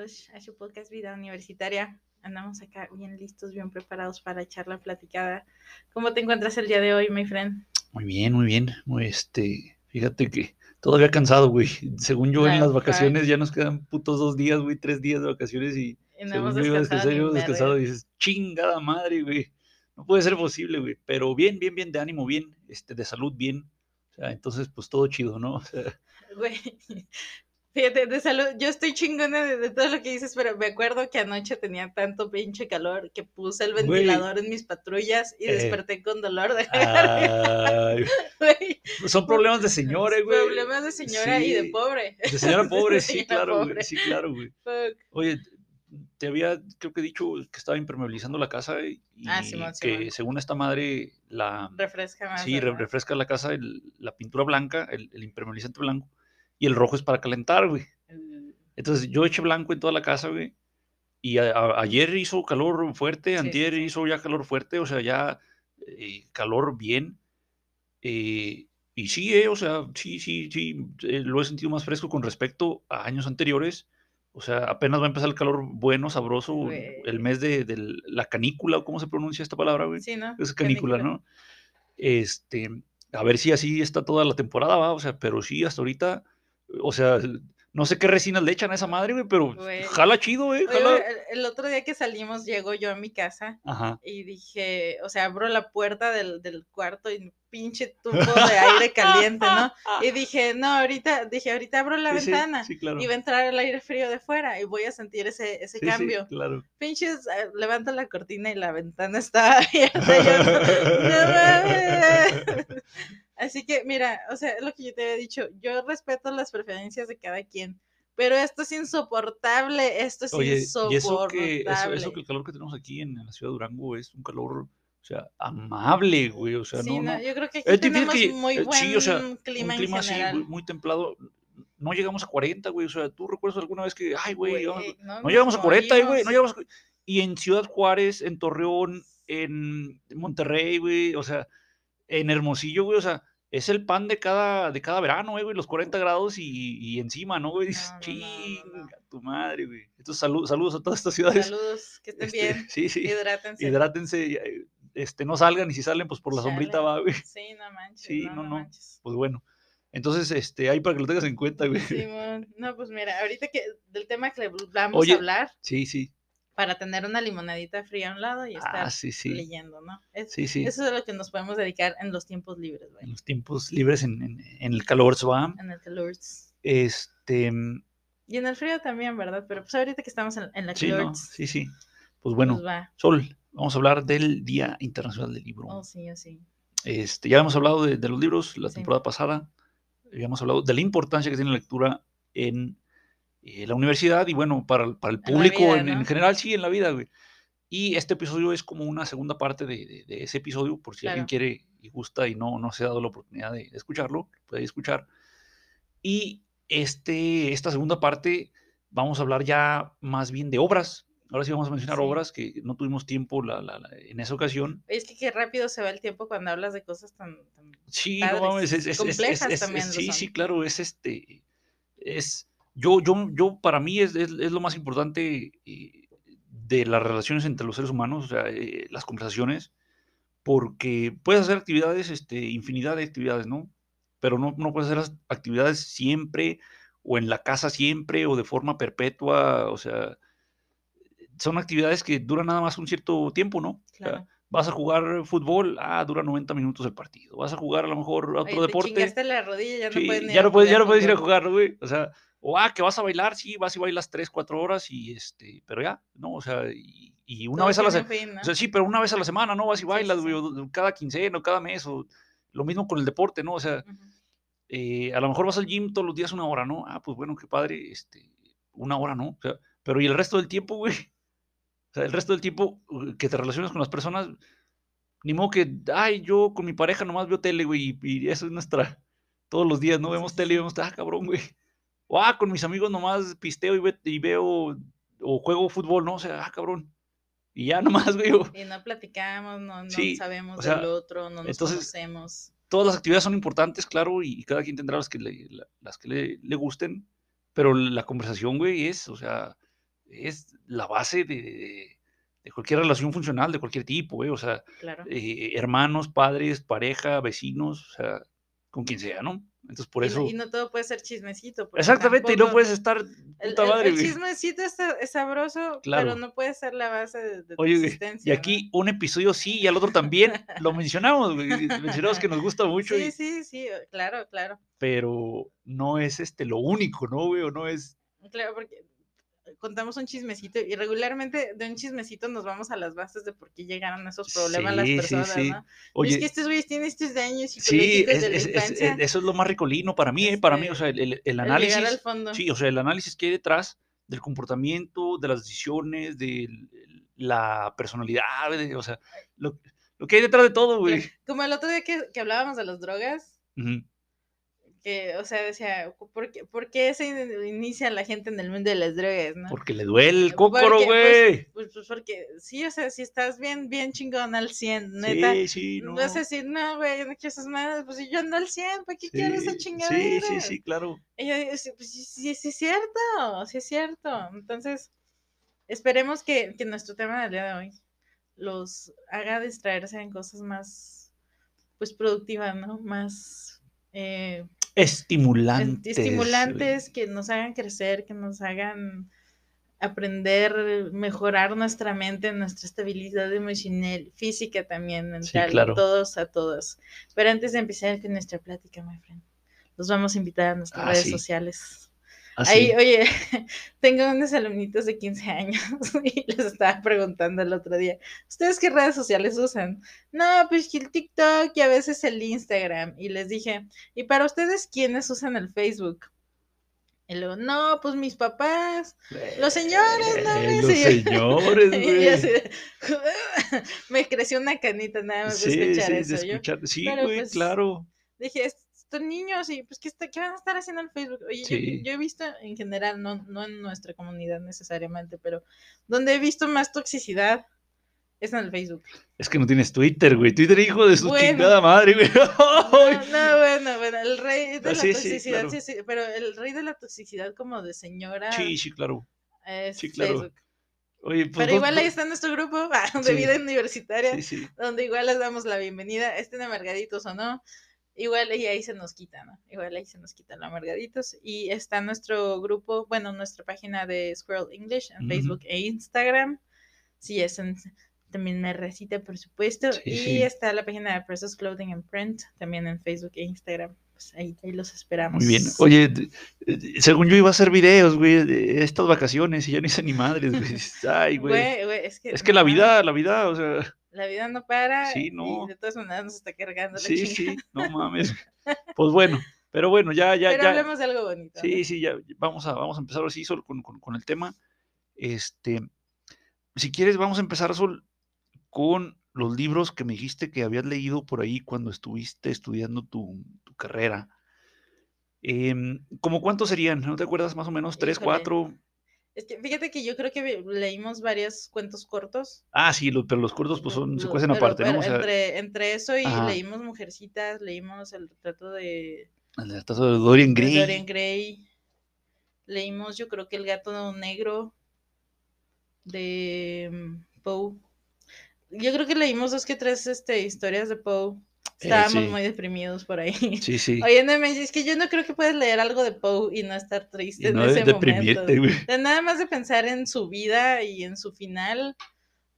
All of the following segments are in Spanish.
bienvenidos a su podcast Vida Universitaria. Andamos acá bien listos, bien preparados para echar la platicada. ¿Cómo te encuentras el día de hoy, my friend? Muy bien, muy bien. Muy este, fíjate que todavía cansado, güey. Según yo, en las vacaciones ya nos quedan putos dos días, güey, tres días de vacaciones y, Y no según yo iba a descansado descansar, descansar verga. y dices, chingada madre, güey. No puede ser posible, güey. Pero bien, bien, bien, de ánimo, bien, este, de salud, bien. O sea, entonces, pues todo chido, ¿no? O sea, Güey, fíjate, de salud, yo estoy chingona de, de todo lo que dices, pero me acuerdo que anoche tenía tanto pinche calor que puse el ventilador en mis patrullas y Eh. desperté con dolor de ay, son problemas de señores, güey. Problemas de señora y de pobre. De señora pobre, De sí, señora claro, pobre. güey. Sí, claro, güey. Fuck. Oye, te había, creo que dicho que estaba impermeabilizando la casa y Ah, Simón, que Simón. según esta madre, la, Refresca más. sí, refresca la casa el- la pintura blanca, el, el impermeabilizante blanco, y el rojo es para calentar, güey. Mm, Entonces yo eché blanco en toda la casa, güey. Y a- a- ayer hizo calor fuerte, Sí, antier sí. hizo ya calor fuerte, o sea, ya eh, calor bien. eh, y sí, eh, o sea, sí, sí, sí, eh, lo he sentido más fresco con respecto a años anteriores. O sea, apenas va a empezar el calor bueno, sabroso, Güey. el mes de, de la canícula, ¿o ¿cómo se pronuncia esta palabra, güey? Sí, ¿no? Es canícula, ¿no? Este, a ver si así está toda la temporada, va, o sea, pero sí, hasta ahorita, o sea, no sé qué resinas le echan a esa madre, güey, pero Güey. jala chido, eh, Oye, jala. el, el otro día que salimos, llego yo a mi casa Ajá. y dije, o sea, abro la puerta del, del cuarto y pinche tubo de aire caliente, ¿no? Y dije, no, ahorita, dije, ahorita abro la Sí, ventana Sí, claro. y va a entrar el aire frío de fuera y voy a sentir ese, ese cambio. claro. Pinches, eh, levanto la cortina y la ventana está abierta. yo, "No mames". Así que, mira, o sea, es lo que yo te había dicho, yo respeto las preferencias de cada quien, pero esto es insoportable, esto es Oye, y insoportable. eso que, eso, eso que el calor que tenemos aquí en, en la ciudad de Durango es un calor, o sea, amable, güey, o sea, sí, no, no, no. yo creo que aquí Es tenemos que, muy eh, buen sí, o sea, clima, un clima en así, general. muy, muy templado. No llegamos a 40, güey, o sea, ¿tú recuerdas alguna vez que, ay, güey, Güey, no, llegamos a 40, eh, güey, no llegamos a... Y en Ciudad Juárez, en Torreón, en Monterrey, güey, o sea, en Hermosillo, güey, o sea, es el pan de cada, de cada verano, eh, güey, los 40 grados y, y encima, ¿no, güey? Dices, No, tu madre, güey. Entonces, salud, saludos a todas estas ciudades. Saludos, que estén Este, bien, Sí, sí, hidrátense. hidrátense, eh, este, no salgan y si salen, pues por la sombrita va, güey. Sí, no manches, Sí, no, no, manches. Pues bueno. Entonces, este, ahí para que lo tengas en cuenta, güey. Simón, no, pues mira, ahorita que del tema que le vamos Oye, a hablar, Sí, sí. Para tener una limonadita fría a un lado y estar Ah, sí, sí. leyendo, ¿no? Es- Sí, sí. Eso es a lo que nos podemos dedicar en los tiempos libres, En güey. los tiempos libres en, en- en el calor, ¿va? En el calor. Este, Y en el frío también, ¿verdad? Pero pues ahorita que estamos en, en la calor, ¿no? Sí, sí. Pues bueno, pues va. Sol, vamos a hablar del Día Internacional del Libro. Oh, sí, oh, sí. Este, ya hemos hablado de, de los libros la Sí. temporada pasada, habíamos hablado de la importancia que tiene la lectura en eh, la universidad y bueno, para, el- para el En público vida, en, en ¿no? general, sí, en la vida, güey. Y este episodio es como una segunda parte de, de- de ese episodio, por si alguien Claro. quiere y gusta y no, no se ha dado la oportunidad de, de escucharlo, puede escuchar. Y este, esta segunda parte vamos a hablar ya más bien de obras. Ahora sí vamos a mencionar Sí. obras que no tuvimos tiempo la- la- la- en esa ocasión. Es que qué rápido se va el tiempo cuando hablas de cosas tan... tan- Sí, padres, no es, es- complejas es- también sí, sí, claro, es este, es, yo, yo, yo, para mí es, es, es lo más importante eh, de las relaciones entre los seres humanos, o sea, eh, las conversaciones, porque puedes hacer actividades, este, infinidad de actividades, ¿no? Pero no, no puedes hacer las actividades siempre, o en la casa siempre, o de forma perpetua, o sea, son actividades que duran nada más un cierto tiempo, ¿no? O sea, Claro. Vas a jugar fútbol, ah, dura 90 minutos el partido. Vas a jugar a lo mejor a otro te deporte. la rodilla, ya no sí, puedes ni ya no puedes, ya no puedes ir a jugar, güey. O sea, o ah, que vas a bailar, sí, vas y bailas 3, 4 horas y este, pero ya, ¿no? O sea, y, y una Todo vez a la semana. O sea, sí, pero una vez a la semana, ¿no? Vas y bailas, sí, güey, sí. cada quincena o cada mes, o lo mismo con el deporte, ¿no? O sea, eh, a lo mejor vas al gym todos los días una hora, ¿no? Ah, pues bueno, qué padre, este, una hora, ¿no? O sea, pero ¿y el resto del tiempo, güey? O sea, el resto del tiempo uh, que te relacionas con las personas, ni modo que, ay, yo con mi pareja nomás veo tele, güey, y, y eso es nuestra, todos los días, ¿no? Vemos tele y vemos, ah, cabrón, güey. O, ah, con mis amigos nomás pisteo y, ve- y veo, o juego fútbol, ¿no? O sea, ah, cabrón. Y ya nomás, güey. Y no platicamos, no, no Sí, sabemos o sea, del otro, no nos entonces, conocemos. todas las actividades son importantes, claro, y, cada quien tendrá las que le, la- las que le, le gusten, pero la conversación, güey, es, o sea, es la base de, de cualquier relación funcional, de cualquier tipo, güey. O sea, Claro. eh, hermanos, padres, pareja, vecinos, o sea, con quien sea, ¿no? Entonces, por Y eso. y no todo puede ser chismecito. Exactamente, y no puedes estar El, puta el- madre, el chismecito es sabroso, Claro. pero no puede ser la base de, de tu Oye, existencia. y ¿no? aquí un episodio sí y al otro también lo mencionamos, güey. Mencionamos que nos gusta mucho, Sí, y- sí, sí, claro, claro. pero no es este lo único, ¿no, güey? O no es. Claro, porque contamos un chismecito y regularmente de un chismecito nos vamos a las bases de por qué llegaron esos problemas Sí, sí, las personas, sí. ¿no? Oye, es que estos güeyes tienen estos daños sí, es- de la es- es- eso es lo más ricolino para mí, ¿eh? Para mí, o Este, sea, el, el- el el análisis. al fondo. Sí, o sea, el análisis que hay detrás del comportamiento, de las decisiones, de la personalidad, o sea, lo, lo que hay detrás de todo, güey. Como el otro día que, que hablábamos de las drogas, Ujú. Que, o sea, decía, ¿por qué, por qué se in- inicia la gente en el mundo de las drogas, no? Porque le duele el cócoro, pues, güey. Pues, pues porque, sí, o sea, si estás bien, bien chingón al 100, neta, Sí, sí, no. vas a decir, no, güey, yo no quiero esas madres, pues si yo ando al 100, ¿para qué quiero esa Sí, chingadera? Sí, sí, sí, claro. Y yo digo, sí, pues sí, sí, sí es cierto, sí es cierto. Entonces, esperemos que, que nuestro tema del día de hoy los haga distraerse en cosas más, pues, productivas, ¿no? Más eh, Estimulantes. estimulantes, que nos hagan crecer, que nos hagan aprender, mejorar nuestra mente, nuestra estabilidad emocional, física también, mental, claro. todos a todos. Pero antes de empezar con nuestra plática, my friend, los vamos a invitar a nuestras Ah, redes sí. sociales. Así. Ahí, oye, tengo unos alumnitos de 15 años y les estaba preguntando el otro día, ¿ustedes qué redes sociales usan? No, pues que el TikTok y a veces el Instagram. Y les dije, ¿y para ustedes quiénes usan el Facebook? Y luego, no, pues mis papás, los señores, ¿no? Eh, Los señores, güey. de- me creció una canita nada más de escuchar sí, de eso. Yo escuchar- Sí, güey, pues, claro. dije, estos niños, y pues, ¿qué, está- qué van a estar haciendo en Facebook? Oye, yo- Sí. yo, he visto en general, no, no en nuestra comunidad necesariamente, pero donde he visto más toxicidad es en el Facebook. Es que no tienes Twitter, güey. Twitter, hijo de su Bueno. chingada madre, güey. No, no, bueno, bueno, el rey de Ah, la sí, sí, toxicidad, claro. sí, sí, pero el rey de la toxicidad como de señora Sí, sí, claro. es sí, claro. Facebook. Oye, pues. Pero igual ahí está nuestro grupo de Sí. vida universitaria. Sí, sí. donde igual les damos la bienvenida, estén amargaditos o no, igual ahí, ahí se nos quita, ¿no? Igual ahí se nos quitan los amargaditos. Y está nuestro grupo, bueno, nuestra página de Squirrel English en. Facebook e Instagram. Sí, es en- también me recita, por supuesto. Sí, y sí. está la página de Precious Clothing and Print, también en Facebook e Instagram. Pues ahí, ahí los esperamos. Muy bien. Oye, según yo iba a hacer videos, güey, de estas vacaciones y ya no hice ni madres, güey. Ay, güey. Güey, güey, es que, Es que la vida, la vida, o sea, La vida no para. Sí, no. Y de todas maneras nos está cargando la sí, chingada. sí, no mames. Pues bueno, pero bueno, ya, ya, Pero ya. hablemos de algo bonito. ¿no? Sí, sí, ya vamos a, vamos a empezar así solo con, con- con el tema. Este, si quieres, vamos a empezar Sol, con los libros que me dijiste que habías leído por ahí cuando estuviste estudiando tu, tu carrera. Em, ¿Cómo cuántos serían? ¿No te acuerdas más o menos? ¿Tres, Híjole. cuatro? Es que fíjate que yo creo que leímos varios cuentos cortos. Ah, sí, lo- pero los cortos pues son, se cuecen pero- aparte, ¿no? pero O sea, entre, entre eso y Ajá. leímos Mujercitas, leímos el retrato de, el retrato de Dorian de Gray. Dorian Gray, leímos yo creo que El gato negro de mm, Poe. Yo creo que leímos dos que tres este, historias de Poe. Eh, Estábamos sí. muy deprimidos por ahí. Sí, sí. Oye, no me es que yo no creo que puedes leer algo de Poe y no estar triste Y en no ese es deprimirte, momento. güey. De nada más de pensar en su vida y en su final.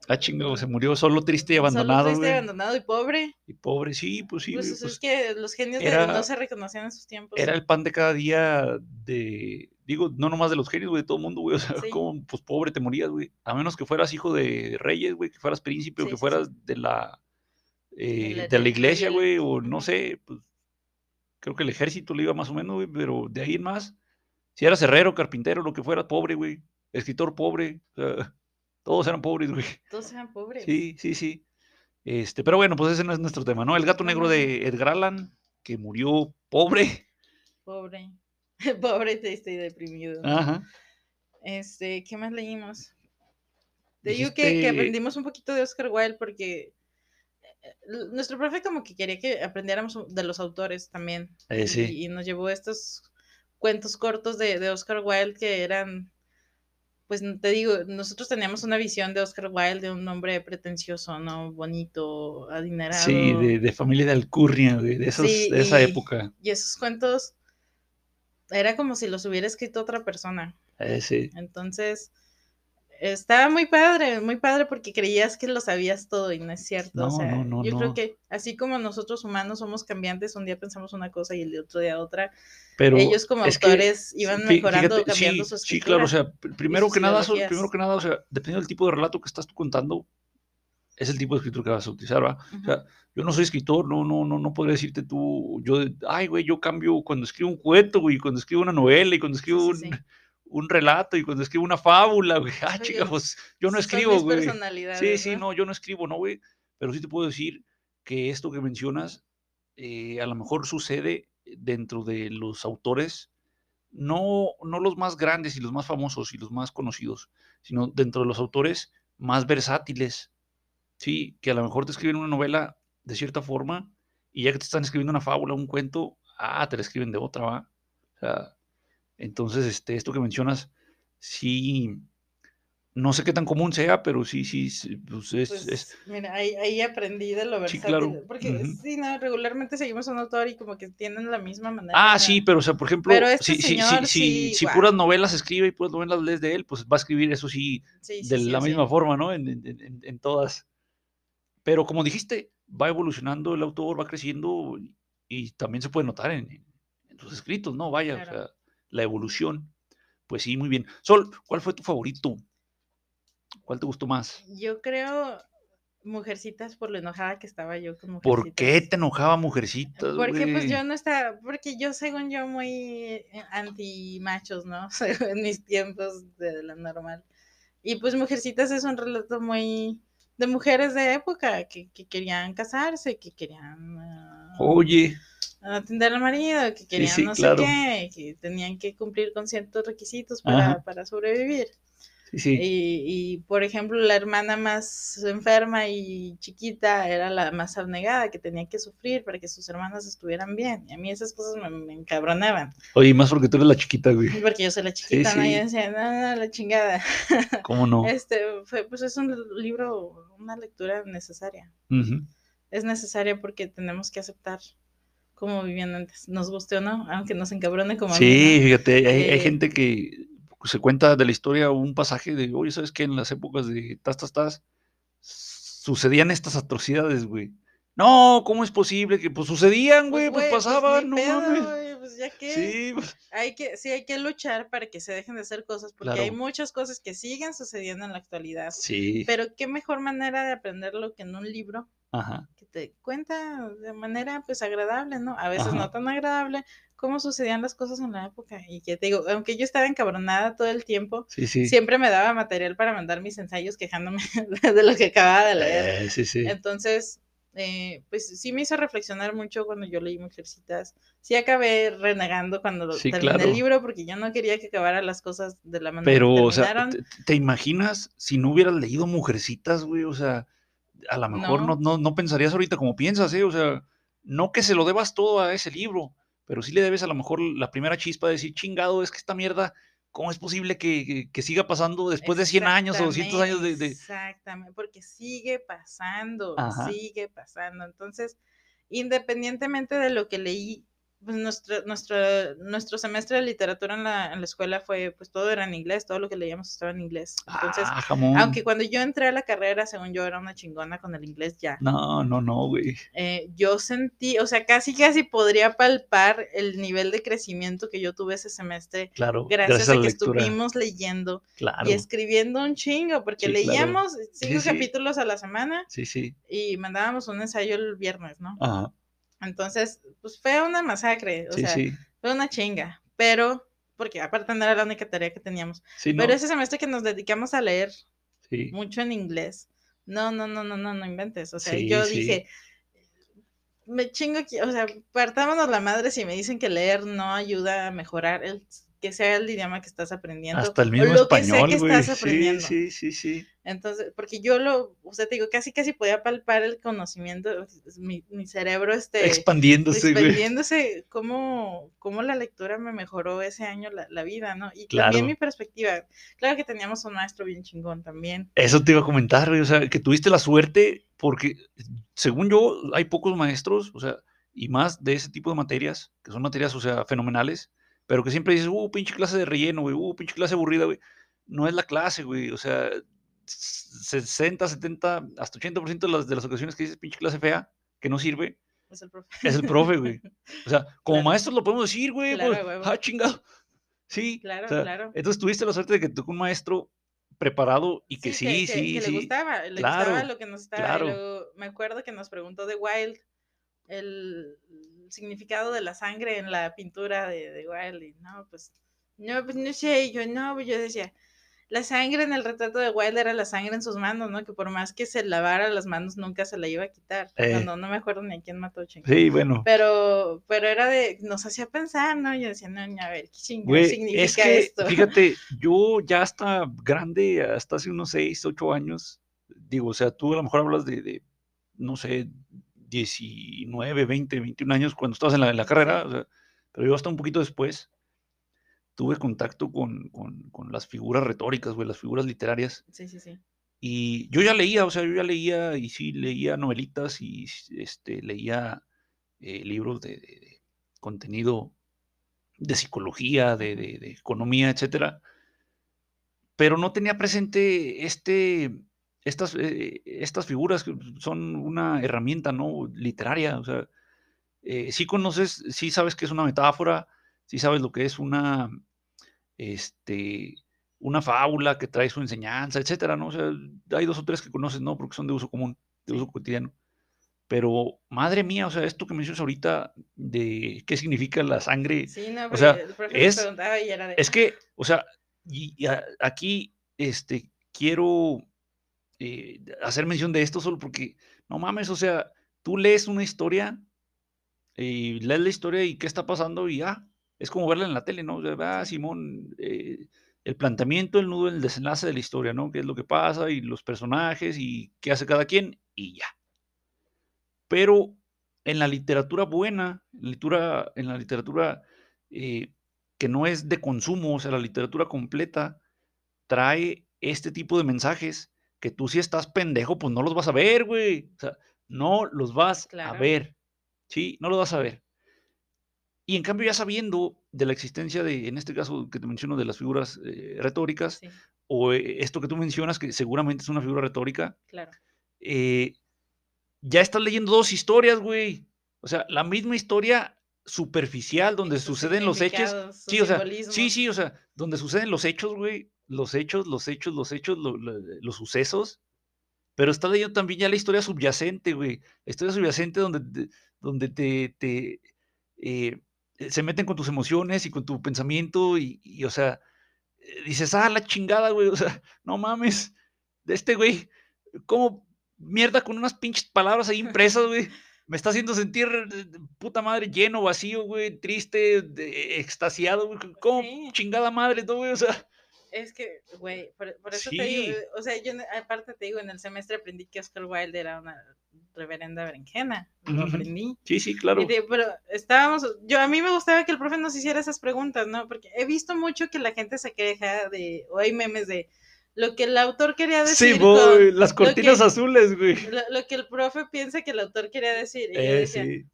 Ah, chingado, se murió solo, triste y solo abandonado, triste, güey. abandonado y pobre. Y pobre, sí, pues sí, pues, güey, es pues, que los genios de- no se reconocían en sus tiempos. era el pan de cada día de, digo, no nomás de los genios, güey, de todo el mundo, güey, o sea, Sí. como, pues pobre te morías, güey, a menos que fueras hijo de reyes, güey, que fueras príncipe o que sí, fueras de la, eh, la- de la iglesia, güey, o no sé, pues, creo que el ejército le iba más o menos, güey, pero de ahí en más, si eras herrero, carpintero, lo que fuera, pobre, güey, escritor pobre, o sea, todos eran pobres, güey. Todos eran pobres. Sí, sí, sí. Este, pero bueno, pues ese no es nuestro tema, ¿no? El gato negro de Edgar Allan, que murió pobre. Pobre. pobre, triste y deprimido. Ajá. Este, ¿qué más leímos? Te digo que, que Dijiste- aprendimos un poquito de Oscar Wilde porque nuestro profe como que quería que aprendiéramos de los autores también. Eh, y, sí. y nos llevó estos cuentos cortos de, de Oscar Wilde que eran pues te digo, nosotros teníamos una visión de Oscar Wilde de un hombre pretencioso, ¿no? Bonito, adinerado. Sí, de, de familia de alcurnia, güey, de, esos, Sí, de esa y- época. Y esos cuentos era como si los hubiera escrito otra persona. Eh, sí. Entonces, estaba muy padre, muy padre porque creías que lo sabías todo y no es cierto. No, o sea, no, no, yo creo que así como nosotros humanos somos cambiantes, un día pensamos una cosa y el otro día otra, Pero ellos como que, autores iban mejorando, fíjate, cambiando sí, su Sí, claro, o sea, pr- primero sus que nada, primero que nada, o sea, dependiendo del tipo de relato que estás tú contando, es el tipo de escritura que vas a utilizar, ¿va? O sea, yo no soy escritor, no, no, no, no podría decirte tú, yo, ay, güey, yo cambio cuando escribo un cuento, güey, cuando escribo una novela y cuando escribo sí, un, sí. un relato y cuando escribo una fábula, güey. Ah, chica, pues yo no escribo, güey. Sí, sí, ¿no? no, yo no escribo, no, güey. Pero sí te puedo decir que esto que mencionas eh, a lo mejor sucede dentro de los autores, no, no los más grandes y los más famosos y los más conocidos, sino dentro de los autores más versátiles. Sí, que a lo mejor te escriben una novela de cierta forma y ya que te están escribiendo una fábula, un cuento, ah, te la escriben de otra, ¿va? O sea, entonces, este, esto que mencionas, sí, no sé qué tan común sea, pero sí, sí, sí, pues es, Pues, es- mira, ahí, ahí aprendí de lo Sí, versátil. claro, Porque sí, no, regularmente seguimos a un autor y como que tienen la misma manera. Ah, sí, pero o sea, por ejemplo, este si, si, si, si, sí, puras novelas escribe y puras novelas lees de él, pues va a escribir eso sí sí, sí, de sí, la misma sí. forma, ¿no? En, en- en- en todas. Pero como dijiste, va evolucionando el autor, va creciendo y también se puede notar en, en- sus escritos, ¿no? Vaya, o sea, la evolución. Pues sí, muy bien. Sol, ¿cuál fue tu favorito? ¿Cuál te gustó más? Yo creo Mujercitas por lo enojada que estaba yo con Mujercitas. ¿Por qué te enojaba Mujercitas, Porque pues yo no estaba, porque yo según yo muy anti machos, ¿no? en mis tiempos de la normal. Y pues Mujercitas es un relato muy de mujeres de época que, que querían casarse, que querían ah, Oye, atender al marido, que querían sí, no claro. sé qué, que tenían que cumplir con ciertos requisitos para, para sobrevivir. sí. Y, y, por ejemplo, la hermana más enferma y chiquita era la más abnegada, que tenía que sufrir para que sus hermanas estuvieran bien. Y a mí esas cosas me, me encabronaban. Oye, más porque tú eres la chiquita, güey. Porque yo soy la chiquita, ¿no? Y yo decía, no, no, la chingada. ¿Cómo no? Este, fue, pues es un libro, una lectura necesaria. Es necesaria porque tenemos que aceptar cómo vivían antes, nos guste o no, aunque nos encabrone como a mí, Sí, ¿no? fíjate, hay, hay Eh, gente que se cuenta de la historia un pasaje de, oye, ¿sabes qué? En las épocas de tas, tas, tas, sucedían estas atrocidades, güey. No, ¿cómo es posible que pues sucedían, güey? Pues, güey, pasaban, ni no pedo, mames. güey, pues ya que Sí, pues, hay que, sí hay que luchar para que se dejen de hacer cosas, porque hay muchas cosas que siguen sucediendo en la actualidad. sí. Pero qué mejor manera de aprenderlo que en un libro Ajá. que te cuenta de manera pues agradable, ¿no? A veces Ajá. no tan agradable, cómo sucedían las cosas en la época. Y que te digo, aunque yo estaba encabronada todo el tiempo, Sí, sí. siempre me daba material para mandar mis ensayos quejándome de lo que acababa de leer. Eh, sí, sí. Entonces, eh, pues sí me hizo reflexionar mucho cuando yo leí Mujercitas. Sí acabé renegando cuando Sí, terminé claro. el libro porque yo no quería que acabaran las cosas de la manera Pero, que o sea, terminaron. ¿te, te imaginas si no hubieras leído Mujercitas, güey? O sea, a lo mejor no. No. No, no pensarías ahorita como piensas, ¿eh? O sea, no que se lo debas todo a ese libro, pero sí le debes a lo mejor la primera chispa de decir, chingado, es que esta mierda, ¿cómo es posible que, que- que siga pasando después de 100 años o 200 años de... de- Exactamente, porque sigue pasando, Ajá. sigue pasando. Entonces, independientemente de lo que leí, pues nuestro, nuestro, nuestro semestre de literatura en la, en la escuela fue, pues todo era en inglés, todo lo que leíamos estaba en inglés. Entonces, ah, jamón. aunque cuando yo entré a la carrera, según yo era una chingona con el inglés ya, No, no, no, güey. eh, yo sentí, o sea, casi casi podría palpar el nivel de crecimiento que yo tuve ese semestre Claro, gracias, a a que lectura. estuvimos leyendo Claro. y escribiendo un chingo, porque Sí, claro. leíamos cinco sí. capítulos a la semana Sí, sí. y mandábamos un ensayo el viernes, ¿no? Ajá. Entonces, pues fue una masacre, o Sí, sea, sí. fue una chinga, pero, porque aparte no era la única tarea que teníamos, Sí, no. pero ese semestre que nos dedicamos a leer mucho en inglés, no, no, no, no, no, no inventes, o sea, yo dije, me chingo, aquí, o sea, partámonos la madre si me dicen que leer no ayuda a mejorar el que sea el idioma que estás aprendiendo. Hasta el o mismo lo que sea español, que güey. estás aprendiendo. sí, sí, sí. Entonces, porque yo lo, o sea, te digo, casi casi podía palpar el conocimiento, mi, mi cerebro este Expandiéndose, güey. expandiéndose, cómo, cómo la lectura me mejoró ese año la, la vida, ¿no? Y Claro. también mi perspectiva. Claro que teníamos un maestro bien chingón también. Eso te iba a comentar, güey. O sea, que tuviste la suerte, porque según yo, hay pocos maestros, o sea, y más de ese tipo de materias, que son materias, o sea, fenomenales, pero que siempre dices, uh, pinche clase de relleno, güey, uh, pinche clase aburrida, güey. No es la clase, güey. O sea, 60, 70, hasta 80% de las, de las ocasiones que dices pinche clase fea, que no sirve, Es el profe. es el profe, güey. O sea, como Claro. maestros lo podemos decir, güey. Claro, pues, ah, chingado. Sí. Claro, o sea, claro. Entonces tuviste la suerte de que tocó un maestro preparado y que sí, que, sí, que- que sí. le gustaba, le claro, gustaba lo que nos estaba. luego me acuerdo que nos preguntó de Wild el significado de la sangre en la pintura de, de Wild. Y no, pues, no, pues no sé. Yo no, pues yo decía, la sangre en el retrato de Wild era la sangre en sus manos, ¿no? Que por más que se lavara las manos nunca se la iba a quitar. Eh. Cuando no me acuerdo ni a quién mató, ching. Sí, bueno. Pero, pero era de, nos hacía pensar, ¿no? Yo decía, no, a ver, ¿qué significa es que, esto? fíjate, yo ya hasta grande, hasta hace unos 6, 8 años, digo, o sea, tú a lo mejor hablas de, de, no sé, 19, 20, 21 años cuando estabas en la, en la carrera, o sea, pero yo hasta un poquito después tuve contacto con, con, con las figuras retóricas, güey, las figuras literarias, Sí, sí, sí. y yo ya leía, o sea, yo ya leía, y sí, leía novelitas y este, leía eh, libros de, de- de contenido de psicología, de, de- de economía, etcétera. Pero no tenía presente este, estas, eh, estas figuras son una herramienta ¿no? literaria. O sea, eh, sí conoces, sí sabes que es una metáfora, sí sabes lo que es una, este, una fábula que trae su enseñanza, etcétera, ¿no? O sea, hay dos o tres que conoces, ¿no? Porque son de uso común, de uso cotidiano. Pero, madre mía, o sea, esto que mencionas ahorita de qué significa la sangre, Sí, no, o sea, es- y era de, es que, o sea, y, y a- aquí este, quiero eh, hacer mención de esto solo porque, no mames, o sea, tú lees una historia y lees la historia y qué está pasando y ah, es como verla en la tele, ¿no? Ah. Simón, eh, el planteamiento, el nudo, el desenlace de la historia, ¿no? ¿Qué es lo que pasa y los personajes y qué hace cada quien y ya. Pero en la literatura buena, en la literatura, en la literatura eh, que no es de consumo, o sea, la literatura completa, trae este tipo de mensajes que tú si estás pendejo, pues no los vas a ver, güey. O sea, no los vas a ver. Sí, no los vas a ver. Y en cambio, ya sabiendo de la existencia de, en este caso que te menciono, de las figuras eh, retóricas, sí, o eh, esto que tú mencionas, que seguramente es una figura retórica, claro. eh, ya estás leyendo dos historias, güey. O sea, la misma historia superficial donde suceden los hechos. Sí, o sea, sí, sí, o sea, donde suceden los hechos, güey. Los hechos, los hechos, los hechos, lo- lo- los sucesos. Pero estás leyendo también ya la historia subyacente, güey. La historia subyacente donde, te- donde te, te, eh, se meten con tus emociones y con tu pensamiento y, y, o sea, eh, dices, ah, la chingada, güey, o sea, no mames, de este güey, ¿cómo mierda con unas pinches palabras ahí impresas, güey? Me está haciendo sentir, eh, puta madre, lleno, vacío, güey, triste, de- extasiado, güey. ¿Cómo Sí. chingada madre, todo, güey? O sea, Es que, güey, por, por eso te digo, o sea, yo aparte te digo, en el semestre aprendí que Oscar Wilde era una reverenda berenjena, lo aprendí. sí, sí, claro. Y pero estábamos, yo a mí me gustaba que el profe nos hiciera esas preguntas, ¿no? Porque he visto mucho que la gente se queja de, o hay memes de lo que el autor quería decir. Sí, con- güey, las cortinas que- azules, güey. lo, lo que el profe piensa que el autor quería decir. Y yo Eh, decía, sí,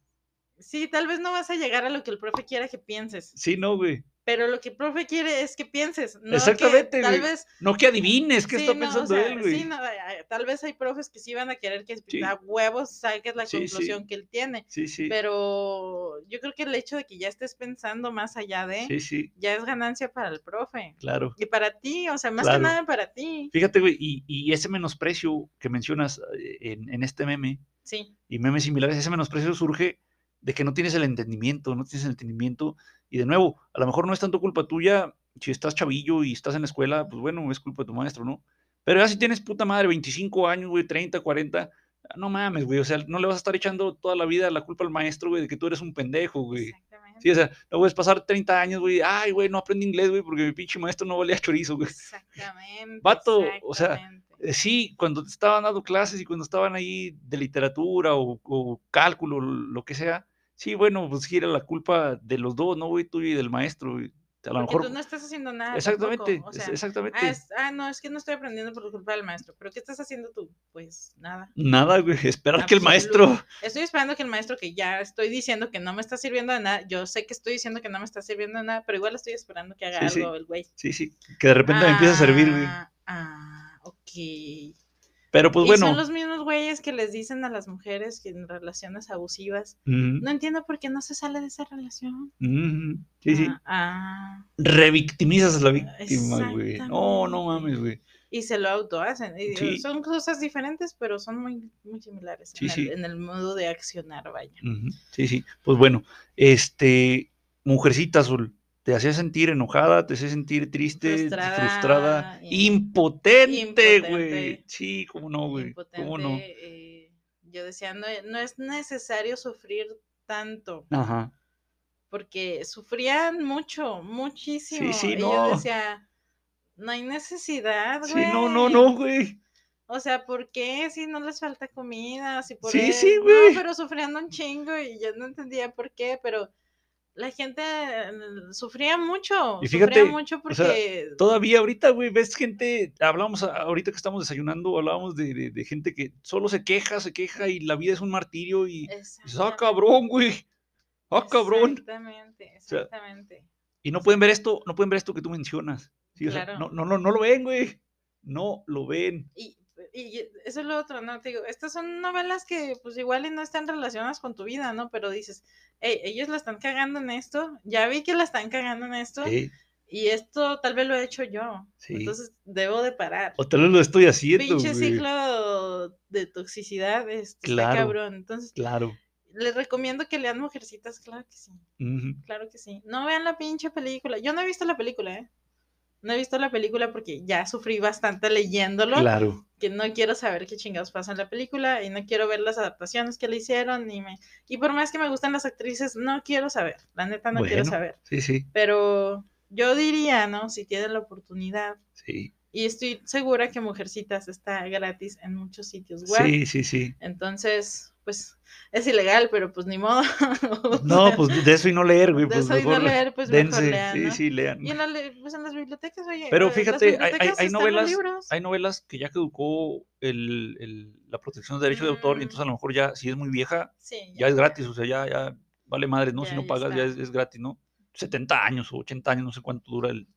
sí, tal vez no vas a llegar a lo que el profe quiera que pienses, sí, no, güey. Pero lo que el profe quiere es que pienses. No que Exactamente, Tal güey. vez No que adivines qué Sí, está no, o pensando sea, él, güey. sí, no, eh, tal vez hay profes que sí van a querer que Sí. a huevos saques la conclusión que él tiene, Sí, sí. pero yo creo que el hecho de que ya estés pensando más allá de, Sí, sí, ya es ganancia para el profe. claro. Y para ti, o sea, más Claro. que nada para ti. Fíjate, güey, y, y ese menosprecio que mencionas eh, en, en este meme Sí, y memes similares, ese menosprecio surge de que no tienes el entendimiento, no tienes el entendimiento. Y de nuevo, a lo mejor no es tanto culpa tuya, si estás chavillo y estás en la escuela, pues bueno, es culpa de tu maestro, ¿no? Pero ya si tienes puta madre, 25 años, güey, 30, 40, no mames, güey, o sea, no le vas a estar echando toda la vida la culpa al maestro, güey, de que tú eres un pendejo, güey. exactamente. Sí, o sea, no puedes pasar 30 años, güey. Ay, güey, no aprendí inglés, güey, porque mi pinche maestro no valía chorizo, güey. Exactamente. Vato, o sea. Eh, Sí, cuando te estaban dando clases y cuando estaban ahí de literatura o, o cálculo, lo que sea, sí, bueno, pues era la culpa de los dos, ¿no, güey? Tuyo y del maestro, güey. A lo Porque mejor. tú no estás haciendo nada. exactamente, o sea, exactamente. Ah, es- ah, no, es que no estoy aprendiendo por culpa del maestro. ¿Pero qué estás haciendo tú? Pues nada. Nada, güey. Esperar que el maestro. Estoy esperando que el maestro, que ya estoy diciendo que no me está sirviendo de nada, yo sé que estoy diciendo que no me está sirviendo de nada, pero igual estoy esperando que haga Sí, sí. algo el güey. Sí, sí. Que de repente me empieza a servir, güey. Ah, Ah, ok. Pero pues y bueno. son los mismos güeyes que les dicen a las mujeres que en relaciones abusivas, no entiendo por qué no se sale de esa relación. Sí, sí. Ah, ah. Revictimizas a la víctima, güey. No, no mames, güey. y se lo autohacen. Sí. Son cosas diferentes, pero son muy, muy similares Sí, en, sí. El, en el modo de accionar, vaya. Sí, sí. Pues bueno, este, mujercita azul, te hacía sentir enojada, te hacía sentir triste, frustrada, Frustrada, y- impotente, güey. Sí, cómo no, güey. Cómo no. Eh, yo decía, no, no es necesario sufrir tanto, Ajá. porque sufrían mucho, muchísimo. sí, y no. yo decía, no hay necesidad, Sí, güey. no, no, no, güey. O sea, ¿por qué si no les falta comida? Si por Sí, sí, no, güey. pero sufriendo un chingo y yo no entendía por qué, pero la gente eh, sufría mucho. Y sufría fíjate, mucho o sea, porque Todavía ahorita, güey, ves gente, hablamos a- ahorita que estamos desayunando, hablábamos de, de- de gente que solo se queja, se queja y la vida es un martirio y ah, cabrón, güey. Ah, cabrón. Exactamente, sea, exactamente. Y no pueden ver esto, no pueden ver esto que tú mencionas. Sí, o sea, Claro. no, no, no, no lo ven, güey. No lo ven. Y, y eso es lo otro, ¿no? Te digo, estas son novelas que pues igual y no están relacionadas con tu vida, ¿no? Pero dices, hey, ellos la están cagando en esto, ya vi que la están cagando en esto, Sí, y esto tal vez lo he hecho yo. Sí. Entonces debo de parar. o tal vez lo estoy haciendo, Pinche güey. ciclo de toxicidad, este, Claro. está cabrón. Entonces, Claro. les recomiendo que lean Mujercitas, claro que sí, claro que sí. No vean la pinche película. Yo no he visto la película, ¿eh? No he visto la película porque ya sufrí bastante leyéndolo. Claro. que no quiero saber qué chingados pasa en la película y no quiero ver las adaptaciones que le hicieron y me y por más que me gustan las actrices no quiero saber la neta no quiero saber Sí, sí, pero yo diría no si tienen la oportunidad sí. y estoy segura que Mujercitas está gratis en muchos sitios web Sí, sí, sí. entonces pues es ilegal pero pues ni modo No, sea, pues de eso y no leer, güey. de Pues eso y no mejor leer, pues mejor dense. lean, sí, ¿no? sí, lean. y en, la pues en las bibliotecas oye Pero fíjate, hay- hay- novelas-. Hay novelas que ya caducó el, el- la protección de derecho de autor y entonces a lo mejor ya, si es muy vieja, sí, ya es gratis, o sea, ya, ya vale madre, ¿no? Ya, si no pagas, ya es, es gratis, ¿no? 70 años o 80 años, no sé cuánto dura el,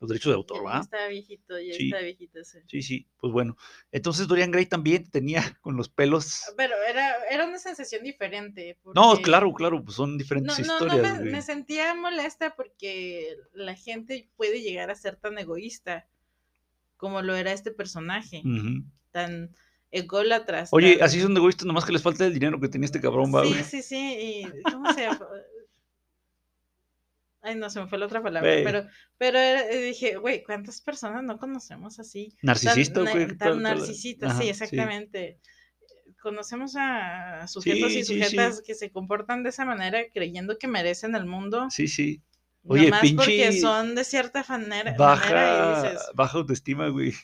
los derechos de autor, ¿verdad? está viejito, ya Sí. está viejito. sí. Sí, sí, pues bueno. Entonces Dorian Gray también tenía con los pelos. Pero era, era una sensación diferente. No, claro, claro, pues son No, diferentes no, no, historias, me, güey. me sentía molesta porque la gente puede llegar a ser tan egoísta como lo era este personaje, Ujú. tan ególatra. Oye, así son egoístas, nomás que les falta el dinero que tenía este cabrón, va, Sí, sí, sí. Y, ¿Cómo se? Ay, no, se me fue la otra palabra. Pero, pero era- eh, dije, güey, ¿cuántas personas no conocemos así? Narcisista, güey. tan narcisistas, sí, exactamente. Conocemos a sujetos Sí, y sí, sí. sujetas que se comportan de esa manera creyendo que merecen el mundo, Sí, sí. Oye, nomás porque pinche son de cierta manera, manera y Baja, dices, baja autoestima, güey.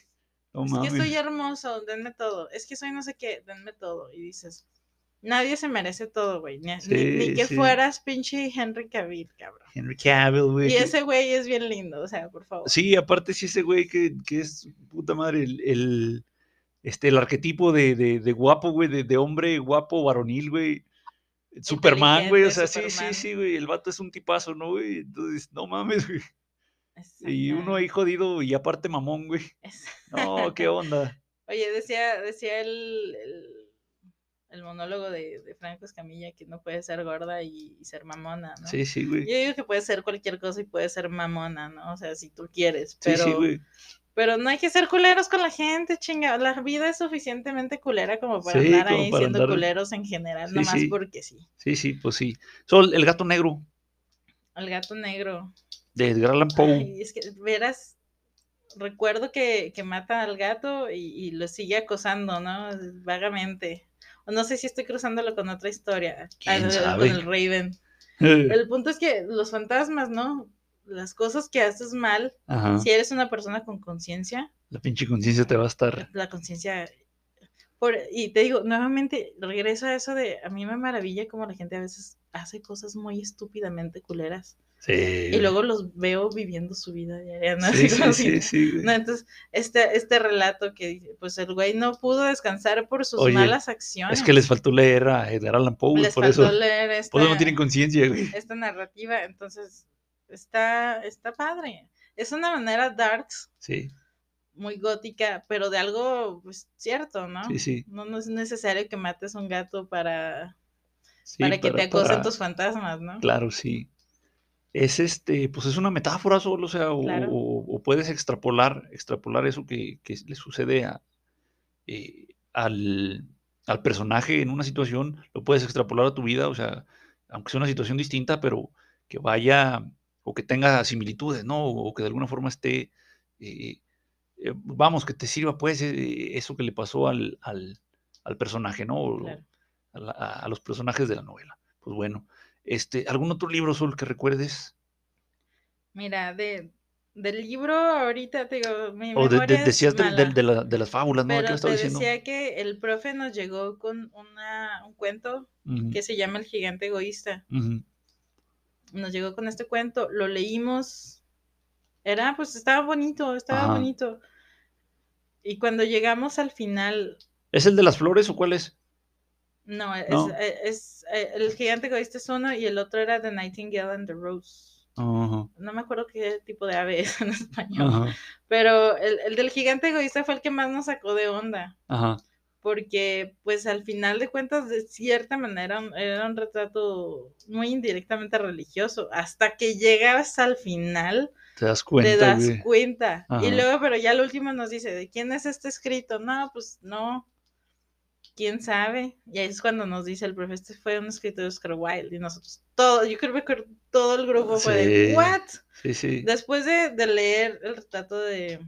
No es mames. que soy hermoso, denme todo, es que soy no sé qué, denme todo, y dices, nadie se merece todo, güey, ni, ni- que sí. fueras pinche Henry Cavill, cabrón. Henry Cavill, güey. Y ese güey es bien lindo, o sea, por favor. Sí, aparte sí ese güey que, que es puta madre, el, el, este, el arquetipo de, de, de guapo, güey, de, de hombre guapo, varonil, güey. Superman, güey, o sea, sí, sí, sí, güey, el vato es un tipazo, ¿no, güey? Entonces, no mames, güey. Y uno ahí jodido y aparte mamón, güey. No, qué onda. Oye, decía, decía el, el, el monólogo de, de Franco Escamilla que no puede ser gorda y, y ser mamona, ¿no? Sí, sí, güey. Yo digo que puede ser cualquier cosa y puede ser mamona, ¿no? O sea, si tú quieres, Sí, pero, sí, güey. pero no hay que ser culeros con la gente, chinga. La vida es suficientemente culera como para Sí, andar como ahí para siendo andar- culeros en general, Sí, nomás sí. porque sí. Sí, sí, pues sí. Sol, el gato negro El gato negro. de Edgar Allan Poe. Ay, es que, verás, recuerdo que, que mata al gato y, y lo sigue acosando, ¿no? Vagamente. No sé si estoy cruzándolo con otra historia. ¿Quién sabe? Con el Raven. El punto es que los fantasmas, ¿no? Las cosas que haces mal, Ajá. si eres una persona con conciencia, La pinche conciencia te va a estar. la conciencia... por- y te digo, nuevamente, regreso a eso de, a mí me maravilla como la gente a veces hace cosas muy estúpidamente culeras. Sí. Y luego los veo viviendo su vida diaria, ¿no? Sí, Así como sí, si- sí, sí, güey. No, entonces, este, este relato que dice, pues el güey no pudo descansar por sus Oye, malas acciones. Es que les faltó leer a Edgar Allan Poe, Les por faltó eso. leer esta, Por eso no tienen conciencia, güey. esta narrativa, entonces está, está padre. Es una manera darks, Sí, muy gótica, pero de algo pues, cierto, ¿no? sí, sí. No, no es necesario que mates un gato para, para que te acosen para- tus fantasmas, ¿no? Claro, sí. Es este, pues es una metáfora solo, o sea, o, Claro. o- o puedes extrapolar, extrapolar eso que, que le sucede a, eh, al, al personaje en una situación, lo puedes extrapolar a tu vida, o sea, aunque sea una situación distinta, pero que vaya o que tenga similitudes, ¿no? O que de alguna forma esté, eh, eh, vamos, que te sirva pues eh, eso que le pasó al, al, al personaje, ¿no? O Claro. a, la- a- a los personajes de la novela. Pues bueno, este, ¿algún otro libro, Sol, que recuerdes? Mira, de, del libro ahorita te digo, mi O de- de- es mala, de, la- de las fábulas, ¿no? ¿Qué pero me te diciendo? decía que el profe nos llegó con una, un cuento que se llama El gigante egoísta. nos llegó con este cuento, lo leímos, era, pues estaba bonito, estaba Ajá. bonito. Y cuando llegamos al final, ¿Es el de las flores o cuál es? No, eh, es, eh, el gigante egoísta es uno y el otro era The Nightingale and the Rose. No me acuerdo qué tipo de ave es en español, pero el, el del gigante egoísta fue el que más nos sacó de onda. porque pues al final de cuentas de cierta manera era un retrato muy indirectamente religioso. Hasta que llegas al final Te das cuenta, te das güey. cuenta. Y luego pero ya al último nos dice de quién es este escrito no pues no quién sabe y ahí es cuando nos dice el profe este fue un escrito de Oscar Wilde y nosotros todo yo creo que todo el grupo fue de what Sí, sí, después de, de leer el retrato de,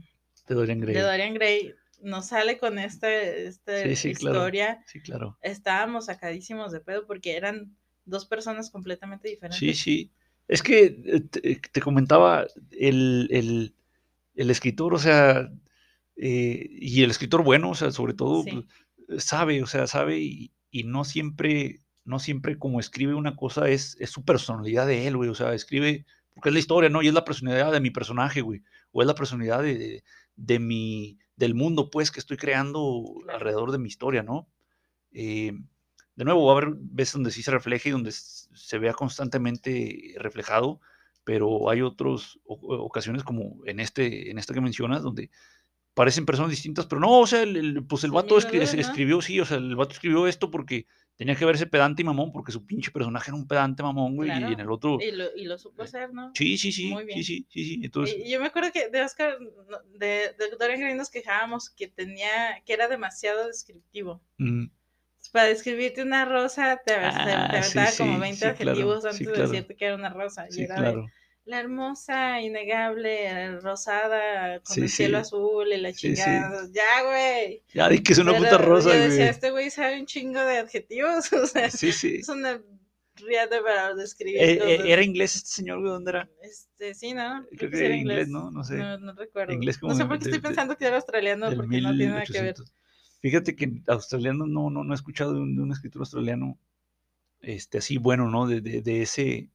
de Dorian Gray. de Dorian Gray nos sale con esta, esta Sí, sí, claro. historia Sí, claro. estábamos sacadísimos de pedo porque eran dos personas completamente diferentes. Sí, sí. Es que eh, te, te comentaba el, el- el escritor, o sea, eh, y el escritor bueno, o sea, sobre todo, Sí. pues, sabe, o sea, sabe y, y no siempre, no siempre como escribe una cosa es, es su personalidad de él, güey, o sea, escribe, porque es la historia, ¿no? Y es la personalidad de mi personaje, güey, o es la personalidad de, de, de mi, del mundo, pues, que estoy creando alrededor de mi historia, ¿no? Eh, de nuevo, va a haber veces donde sí se refleje y donde se vea constantemente reflejado, pero hay otras ocasiones como en este, en esta que mencionas, donde parecen personas distintas, pero no, o sea, el, el- pues el vato escribió, sí, o sea, el vato escribió esto porque tenía que verse pedante y mamón, porque su pinche personaje era un pedante mamón, güey, y en el otro, Y lo, y lo supo hacer, ¿no? sí, sí, sí, muy sí, bien. sí, sí, sí, entonces, Y yo me acuerdo que de Oscar, de, de Dorian Gray nos quejábamos que tenía, que era demasiado descriptivo. mm, Para describirte una rosa, te, te- te Ah, sí, aventaba como sí, 20 sí, claro, adjetivos sí, antes de decirte que era una rosa. Y sí, era de, claro, la hermosa, innegable, rosada, con Sí, el cielo sí. azul y la sí. chingada. Ya, güey. ya di que es una Pero puta rosa, Yo decía, güey, este güey sabe un chingo de adjetivos. O sea, sí, sí, es una riata para describir. Eh, eh. ¿era inglés este señor, güey, dónde era? Este, sí, ¿no? Creo que sí era inglés, ¿no? No sé. No, no recuerdo. Inglés como no sé por qué estoy pensando que era australiano, porque no tiene nada que ver. 1800. Fíjate que australiano no, no, no he escuchado de un, de un escritor australiano este, así bueno, ¿no? De, de, de ese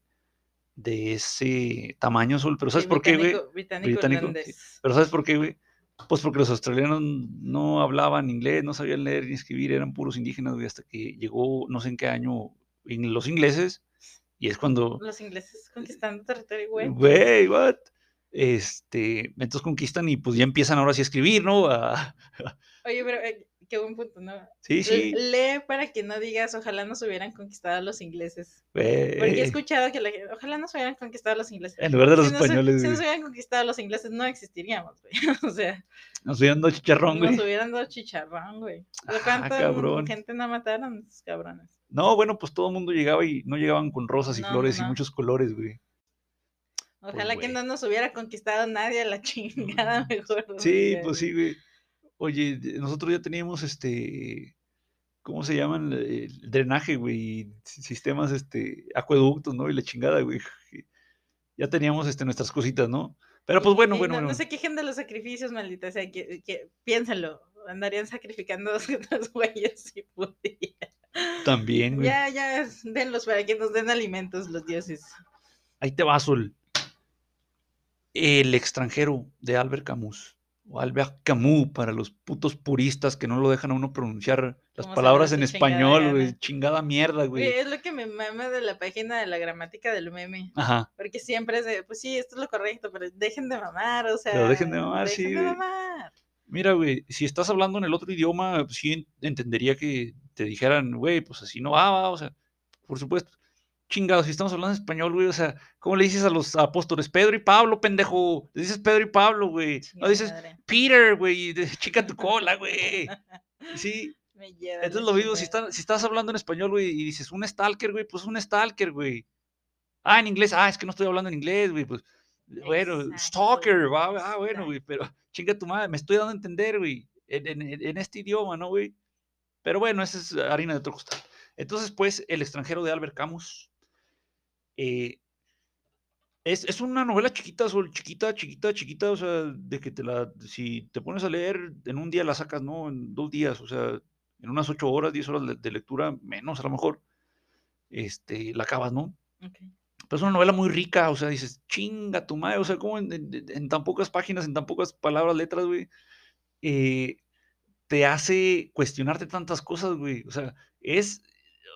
de ese tamaño, Sol. Pero ¿sabes Sí, por qué, güey? británico-. Pero ¿sabes por qué, güey? Pues porque los australianos no hablaban inglés, no sabían leer ni escribir, eran puros indígenas, güey, hasta que llegó no sé en qué año in- los ingleses y es cuando Los ingleses conquistando territorio, güey. Güey, what? Este, entonces conquistan y pues ya empiezan ahora sí a escribir, ¿no? A- Oye, pero eh, qué buen punto, ¿no? sí, sí, Lee para que no digas, ojalá nos hubieran conquistado los ingleses. Porque he escuchado que la gente, ojalá nos hubieran conquistado los ingleses. En lugar de los si, nos, españoles, si nos hubieran conquistado los ingleses, no existiríamos, güey. O sea, Nos hubieran dado chicharrón, güey. nos hubieran dado chicharrón, güey. ¿De Ah, ¿Cuánta cabrón. gente no mataron esos cabrones? No, bueno, pues todo el mundo llegaba y no llegaban con rosas y No, flores no, y muchos colores, güey. Ojalá que güey. no nos hubiera conquistado nadie a la chingada mejor. Sí, pues sí, güey. Oye, nosotros ya teníamos este ¿cómo se llaman? El drenaje, güey, sistemas, este, acueductos, ¿no? Y la chingada, güey. Ya teníamos, este, nuestras cositas, ¿no? Pero pues bueno, bueno, no, bueno. No se quejen de los sacrificios, maldita. O sea, que. Andarían sacrificando a otros güeyes si pudieran. También, güey. Ya, ya, denlos para que nos den alimentos los dioses. Ahí te va, Sol. El extranjero de Albert Camus. O Albert Camus para los putos puristas que no lo dejan a uno pronunciar las palabras en español, güey. Chingada mierda, güey. Es lo que me mama de la página de la gramática del meme. Ajá. Porque siempre es de, pues sí, esto es lo correcto, pero dejen de mamar, o sea. Pero dejen de mamar, dejen sí. de mamar. Mira, güey, si estás hablando en el otro idioma, pues sí entendería que te dijeran, güey, pues así no va, va, o sea, por supuesto. Chingados, si estamos hablando en español, güey, o sea, ¿cómo le dices a los apóstoles? Pedro y Pablo, pendejo. Le dices Pedro y Pablo, güey. No dices Madre. Peter, güey, chica tu cola, güey. Sí, Me lleva entonces lo mismo, si, estás si estás hablando en español, güey, y dices un stalker, güey, pues un stalker, güey. Ah, en inglés, ah, es que no estoy hablando en inglés, güey, pues, bueno, Exacto, stalker, va, ah, bueno, güey, pero chinga tu madre, me estoy dando a entender, güey, en, en- en este idioma, ¿no, güey? Pero bueno, esa es harina de otro costal. Entonces, pues, El extranjero de Albert Camus. Eh, es, es una novela chiquita, Sol, chiquita, chiquita, chiquita, o sea, de que te la, si te pones a leer, en un día la sacas, ¿no? En dos días, o sea, en unas ocho horas, diez horas de, de lectura, menos a lo mejor, este, la acabas, ¿no? Ok. Pero es una novela muy rica, o sea, dices, chinga tu madre, o sea, como en, en- en tan pocas páginas, en tan pocas palabras, letras, güey, eh, te hace cuestionarte tantas cosas, güey, o sea, es,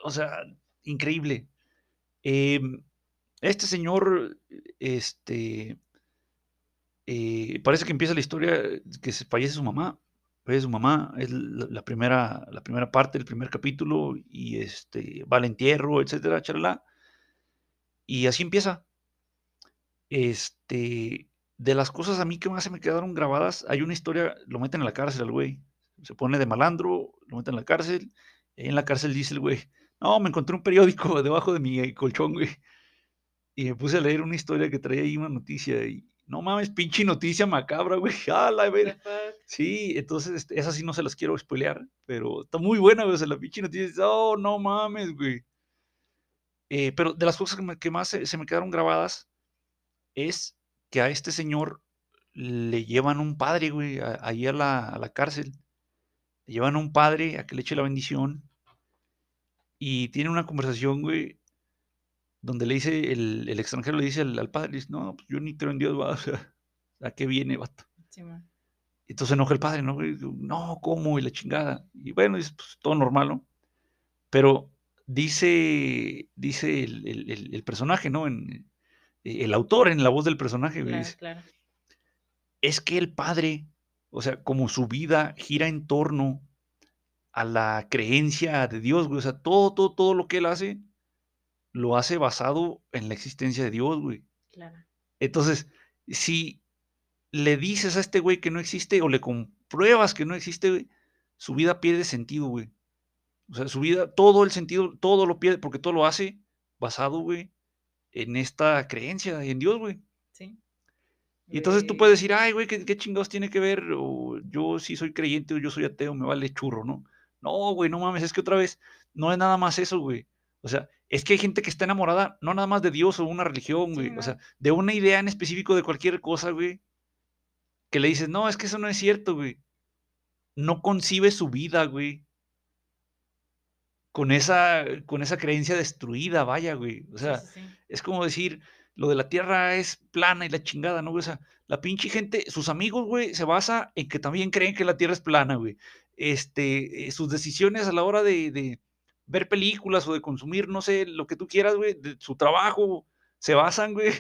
o sea, increíble. Em, este señor, este, eh, parece que empieza la historia que se fallece su mamá, fallece su mamá, es la, primera, la primera parte, el primer capítulo, y este, va al entierro, etcétera, charla. Y así empieza. Este, de las cosas a mí que más se me quedaron grabadas, hay una historia, lo meten en la cárcel al güey. Se pone de malandro, lo meten en la cárcel. En la cárcel dice el güey, no, me encontré un periódico debajo de mi colchón, güey. Y me puse a leer una historia que traía ahí una noticia y no mames, pinche noticia macabra, güey. Ah, la? Sí, entonces este, esa sí no se las quiero spoilear, pero está muy buena, güey. O sea, la pinche noticia, oh, no mames, güey. Eh, pero de las cosas que, me- que más se, se me quedaron grabadas es que a este señor le llevan un padre, güey, a- ahí a la, a la cárcel. Le llevan un padre a que le eche la bendición y tiene una conversación, güey, donde le dice, el, el extranjero le dice al, al padre, dice, no, pues yo ni creo en Dios, va, o sea, ¿a qué viene, vato? Sí, man. Entonces enoja el padre, ¿no? No, ¿cómo? Y la chingada. Y bueno, dice, pues todo normal, ¿no? Pero dice, dice el, el- personaje, ¿no? En, eh, el autor en la voz del personaje, güey, Claro, dice, claro. es que el padre, o sea, como su vida gira en torno a la creencia de Dios, güey, o sea, todo, todo, todo lo que él hace, lo hace basado en la existencia de Dios, güey. Claro. Entonces, si le dices a este güey que no existe o le compruebas que no existe, güey, su vida pierde sentido, güey. O sea, su vida, todo el sentido, todo lo pierde, porque todo lo hace basado, güey, en esta creencia en Dios, güey. Sí. Y entonces tú puedes decir, ay, güey, ¿qué, qué chingados tiene que ver? O yo sí soy creyente o yo soy ateo, me vale churro, ¿no? No, güey, no mames, es que otra vez, no es nada más eso, güey. O sea, es que hay gente que está enamorada, no nada más de Dios o una religión, güey. O sea, de una idea en específico de cualquier cosa, güey. Que le dices, no, es que eso no es cierto, güey. No concibe su vida, güey. Con esa, con esa creencia destruida, vaya, güey. O sea, sí, sí. es como decir, lo de la Tierra es plana y la chingada, ¿no? güey? O sea, la pinche gente, sus amigos, güey, se basa en que también creen que la Tierra es plana, güey. Este, eh, sus decisiones a la hora de, de ver películas o de consumir, no sé, lo que tú quieras, güey, de su trabajo, se basan, güey.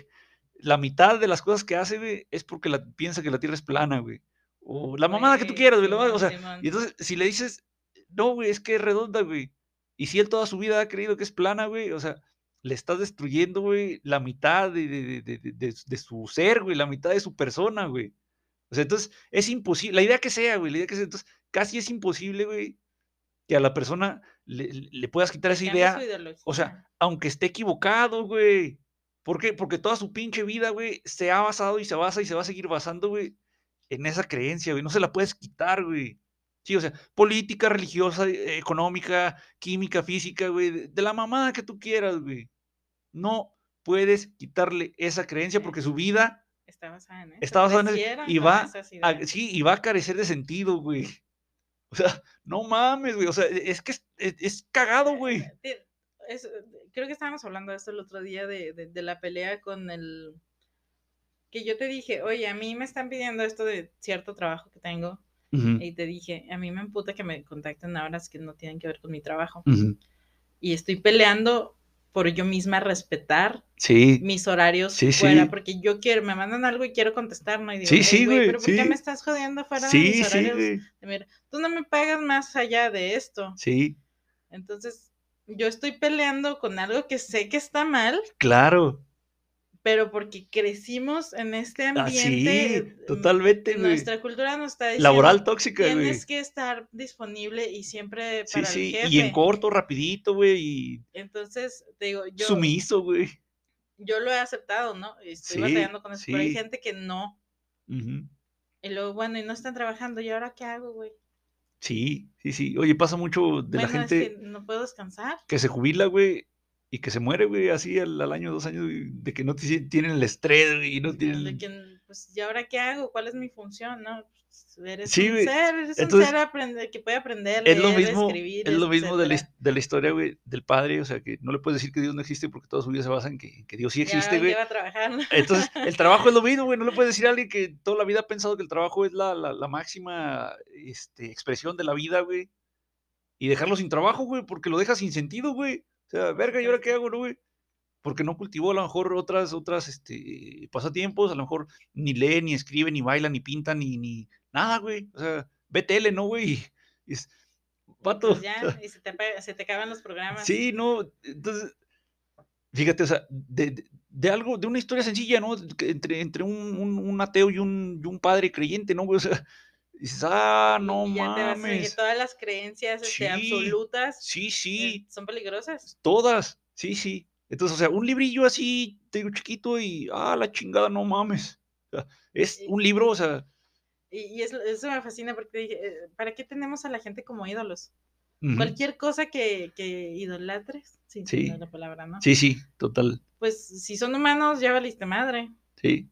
La mitad de las cosas que hace, güey, es porque la, piensa que la Tierra es plana, güey. O la mamada que tú quieras, güey. la mamada, O sea, y entonces, si le dices, no, güey, es que es redonda, güey. Y si él toda su vida ha creído que es plana, güey, o sea, le estás destruyendo, güey, la mitad de- de- de- de su ser, güey, la mitad de su persona, güey. O sea, entonces es imposible, la idea que sea, güey, la idea que sea, entonces casi es imposible, güey, que a la persona le, le- puedas quitar esa idea, o sea, aunque esté equivocado, güey. ¿Por qué? Porque toda su pinche vida, güey, se ha basado y se basa y se va a seguir basando, güey, en esa creencia, güey. No se la puedes quitar, güey. Sí, o sea, política, religiosa, eh, económica, química, física, güey, de, de la mamada que tú quieras, güey. No puedes quitarle esa creencia porque su vida Está basada en eso. está basada en eso crecieron y va a, sí, y va a carecer de sentido, güey. O sea, no mames, güey. O sea, es que es, es- es cagado, güey. Ti- es- creo que estábamos hablando de esto el otro día, de, de- de la pelea con el... Que yo te dije, oye, a mí me están pidiendo esto de cierto trabajo que tengo. Y te dije, a mí me emputa que me contacten a horas que no tienen que ver con mi trabajo. Y estoy peleando por yo misma respetar Sí, mis horarios Sí, fuera, sí. porque yo quiero, me mandan algo y quiero contestar, ¿no? Y digo, Sí, "Ey, sí, güey, pero ¿por qué me estás jodiendo fuera de mis horarios? Mira, tú no me pagas más allá de esto. Sí, Entonces, yo estoy peleando con algo que sé que está mal, claro. Pero porque crecimos en este Ah, ambiente. sí, mm, totalmente, güey. Nuestra cultura nos está diciendo. Laboral tóxica, güey. Tienes que estar disponible y siempre para sí. el jefe. Y en corto, rapidito, güey. Y Entonces, te digo, yo, sumiso, güey. yo lo he aceptado, ¿no? Estoy Sí, batallando con eso, pero hay gente que no. Y luego, bueno, y no están trabajando, ¿y ahora qué hago, güey? Sí, sí, sí. Oye, pasa mucho de la gente es que no puedo descansar. que se jubila, güey, y que se muere, güey, así al, al año, dos años, güey, de que no ti- tienen el estrés, güey, y no De tienen... que, pues, ¿y ahora qué hago? ¿Cuál es mi función? ¿No? Pues, eres Sí, un güey. ser, eres Entonces, un ser aprende- que puede aprender, Es lo mismo, escribir, es lo mismo de la, de la historia, güey, del padre, o sea, que no le puedes decir que Dios no existe porque toda su vida se basa en que, que Dios sí existe, ahora güey. a trabajar. ¿no? Entonces, el trabajo es lo mismo, güey. No le puedes decir a alguien que toda la vida ha pensado que el trabajo es la, la, la máxima este, expresión de la vida, güey. Y dejarlo sin trabajo, güey, porque lo deja sin sentido, güey. O sea, verga, ¿y ahora qué hago, no, güey? Porque no cultivó a lo mejor otras, otras, este, pasatiempos, a lo mejor ni lee, ni escribe, ni baila, ni pinta, ni, ni nada, güey. O sea, ve tele, ¿no, güey? Y, es, vato. Pues ya, y se te, se te acaban los programas. Sí, no, entonces, fíjate, o sea, de, de- de algo, de una historia sencilla, ¿no? Entre, entre un, un- un ateo y un, y un padre creyente, ¿no? güey? O sea, dices, ah, Y- no y ya te vas a ver que mames. todas las creencias este, Sí, absolutas Sí, eh, sí, son peligrosas. todas, sí, sí. Entonces, o sea, un librillo así, te digo, chiquito y, ah, la chingada, no mames. O sea, es Y- un libro, o sea, Y, y es- eso me fascina porque dije, eh, ¿para qué tenemos a la gente como ídolos? Cualquier cosa que, que idolatres, sí, Sí. la palabra, ¿no? sí, sí, total, Pues si son humanos, ya valiste madre. sí,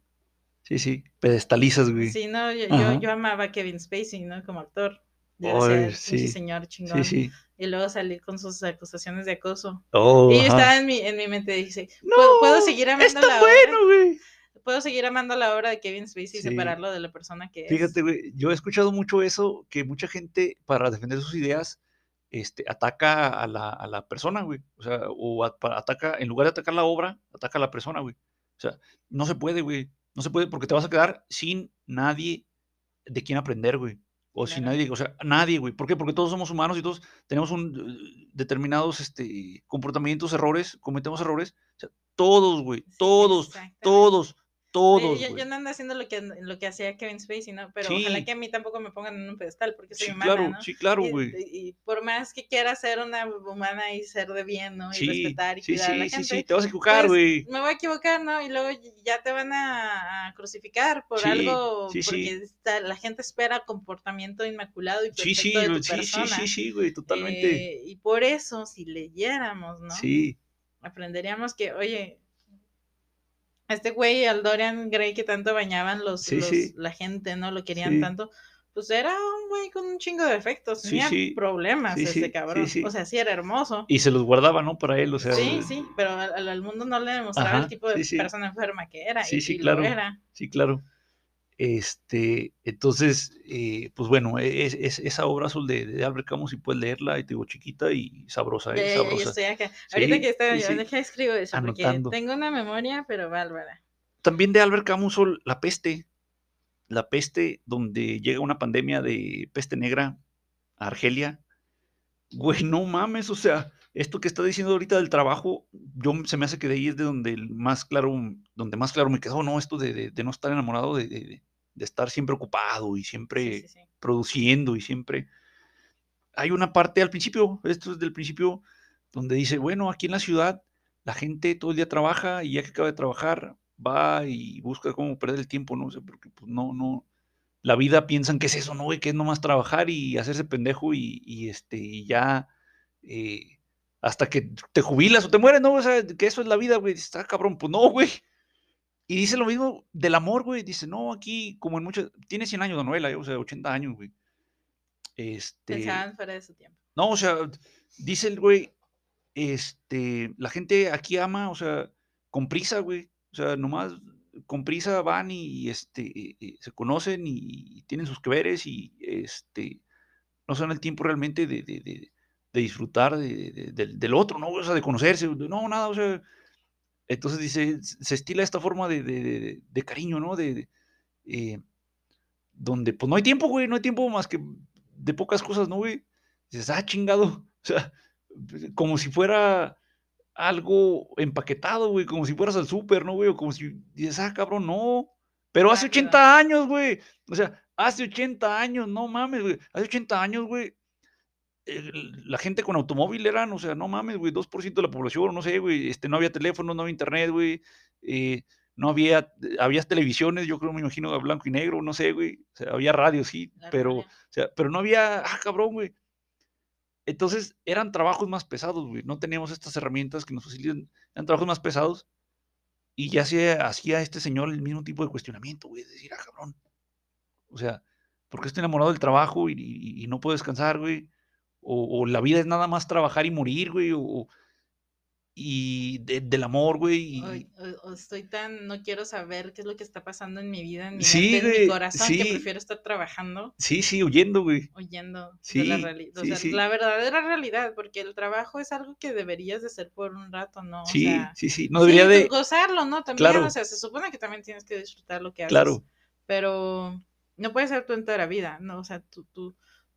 sí, sí, pedestalizas, güey. Sí, no, yo, yo, amaba a Kevin Spacey, ¿no? Como actor. Decía, sí, "Pinche señor chingón. Sí, sí. Y luego salí con sus acusaciones de acoso. Oh, y yo ajá. estaba en mi, en mi mente, dice, No, ¿puedo, seguir amando está la bueno, obra? güey. ¿Puedo seguir amando la obra de Kevin Spacey y separarlo de la persona que es? Fíjate, güey, yo he escuchado mucho eso, que mucha gente para defender sus ideas, este, ataca a la, a la persona, güey. O sea, o a- ataca, en lugar de atacar la obra, ataca a la persona, güey. O sea, no se puede, güey. No se puede porque te vas a quedar sin nadie de quien aprender, güey. O sin nadie, o sea, nadie, güey. ¿Por qué? Porque todos somos humanos y todos tenemos un, eh, determinados este, comportamientos, errores, cometemos errores. O sea, todos, güey, todos, todos, todos, yo, yo no ando haciendo lo que, lo que hacía Kevin Spacey, ¿no? Pero Sí. ojalá que a mí tampoco me pongan en un pedestal porque soy Sí, humana, claro, ¿no? sí, claro, Y- güey. Y, y por más que quiera ser una humana y ser de bien, ¿no? Y Sí, respetar y sí, cuidar a la sí, sí, gente. sí, te vas a equivocar, pues, güey. me voy a equivocar, ¿no? Y luego ya te van a, a crucificar por Sí, algo, sí, sí. porque está- la gente espera comportamiento inmaculado y Sí, perfecto sí, de tu güey, sí, sí, persona. sí, sí, güey, totalmente. Eh, y por eso, si leyéramos, ¿no? Sí, Aprenderíamos que, oye, este güey, al Dorian Gray que tanto bañaban los, Sí, los- sí. la gente, ¿no? Lo querían Sí. tanto. Pues era un güey con un chingo de defectos, tenía sí. problemas Sí, ese sí, sí, cabrón. sí. O sea, sí era hermoso. y se los guardaba, ¿no? Para él, o sea. Sí, sí, pero al, al mundo no le demostraba el tipo de sí, sí. persona enferma que era. Sí, y, sí, y lo claro. era. Sí, claro. Este, entonces, eh, pues bueno, es, es- esa obra azul de, de Albert Camus, si puedes leerla, y te digo, chiquita y sabrosa, eh, ya sabrosa. estoy acá. Ahorita Sí, que estaba sí, yo, sí. deja escribo eso, Anotando. porque tengo una memoria, pero bárbara. También de Albert Camus, La Peste. La Peste, donde llega una pandemia de peste negra a Argelia. Güey, no mames, o sea, esto que está diciendo ahorita del trabajo, yo se me hace que de ahí es de donde más claro, donde más claro me quedó, ¿no? Esto de, de- de no estar enamorado, de, estar siempre ocupado y siempre Sí, sí, sí. produciendo y siempre. Hay una parte al principio, esto es del principio, donde dice, bueno, aquí en la ciudad la gente todo el día trabaja y ya que acaba de trabajar va y busca cómo perder el tiempo, ¿no? O sea, porque pues, no, no, la vida piensan que es eso, ¿no, güey? Que es nomás trabajar y hacerse pendejo y, y este, y ya, eh, hasta que te jubilas o te mueres, ¿no? O sea, que eso es la vida, güey. Está cabrón, pues no, güey. Y dice lo mismo del amor, güey. Dice, no, aquí, como en muchos, tiene 100 años de novela, o sea, 80 años, güey. Este, Pensaban fuera de su tiempo. no, o sea, dice el güey, este, la gente aquí ama, o sea, con prisa, güey. O sea, nomás con prisa van y, este, y- y se conocen y, tienen sus que veres y este, no dan el tiempo realmente de, de- de- de disfrutar de- de- del, del otro, ¿no? O sea, de conocerse, no, nada, o sea. Entonces dice, se estila esta forma de, de- de- de cariño, ¿no? De, eh, donde pues no hay tiempo, güey, no hay tiempo más que de pocas cosas, ¿no, güey? Dices, ah, chingado. O sea, como si fuera algo empaquetado, güey, como si fueras al súper, ¿no, güey? O como si dices, ah, cabrón, no. Pero hace Rápido. 80 años, güey. O sea, hace 80 años, no mames, güey. Hace 80 años, güey. El- La gente con automóvil eran, o sea, no mames, güey, 2% de la población, no sé, güey, este, no había teléfono, no había internet, güey, eh, no había, había televisiones, yo creo, me imagino, a blanco y negro, no sé, güey, o sea, había radio, sí, pero, o sea, pero no había, ah, cabrón, güey. Entonces, eran trabajos más pesados, güey. No teníamos estas herramientas que nos facilitan. Eran trabajos más pesados. Y ya se hacía este señor el mismo tipo de cuestionamiento, güey. de Decir, ah, cabrón. O sea, ¿por qué estoy enamorado del trabajo y, y- y no puedo descansar, güey? O, o la vida es nada más trabajar y morir, güey. O, y de- del amor, güey. y- Hoy- o- o estoy tan, no quiero saber qué es lo que está pasando en mi vida, en mi Sí, mente, en güey, mi corazón, que sí. prefiero estar trabajando, Sí, sí, huyendo, güey. oyendo de Sí, la realidad. O sea, la verdadera realidad, porque el trabajo es algo que deberías de hacer por un rato, ¿no? O Sí, sea, sí, sí. No debería de. gozarlo, ¿no? También, Claro. o sea, se supone que también tienes que disfrutar lo que haces. Claro. Pero no puede ser tu entera vida, ¿no? O sea, tú, tú,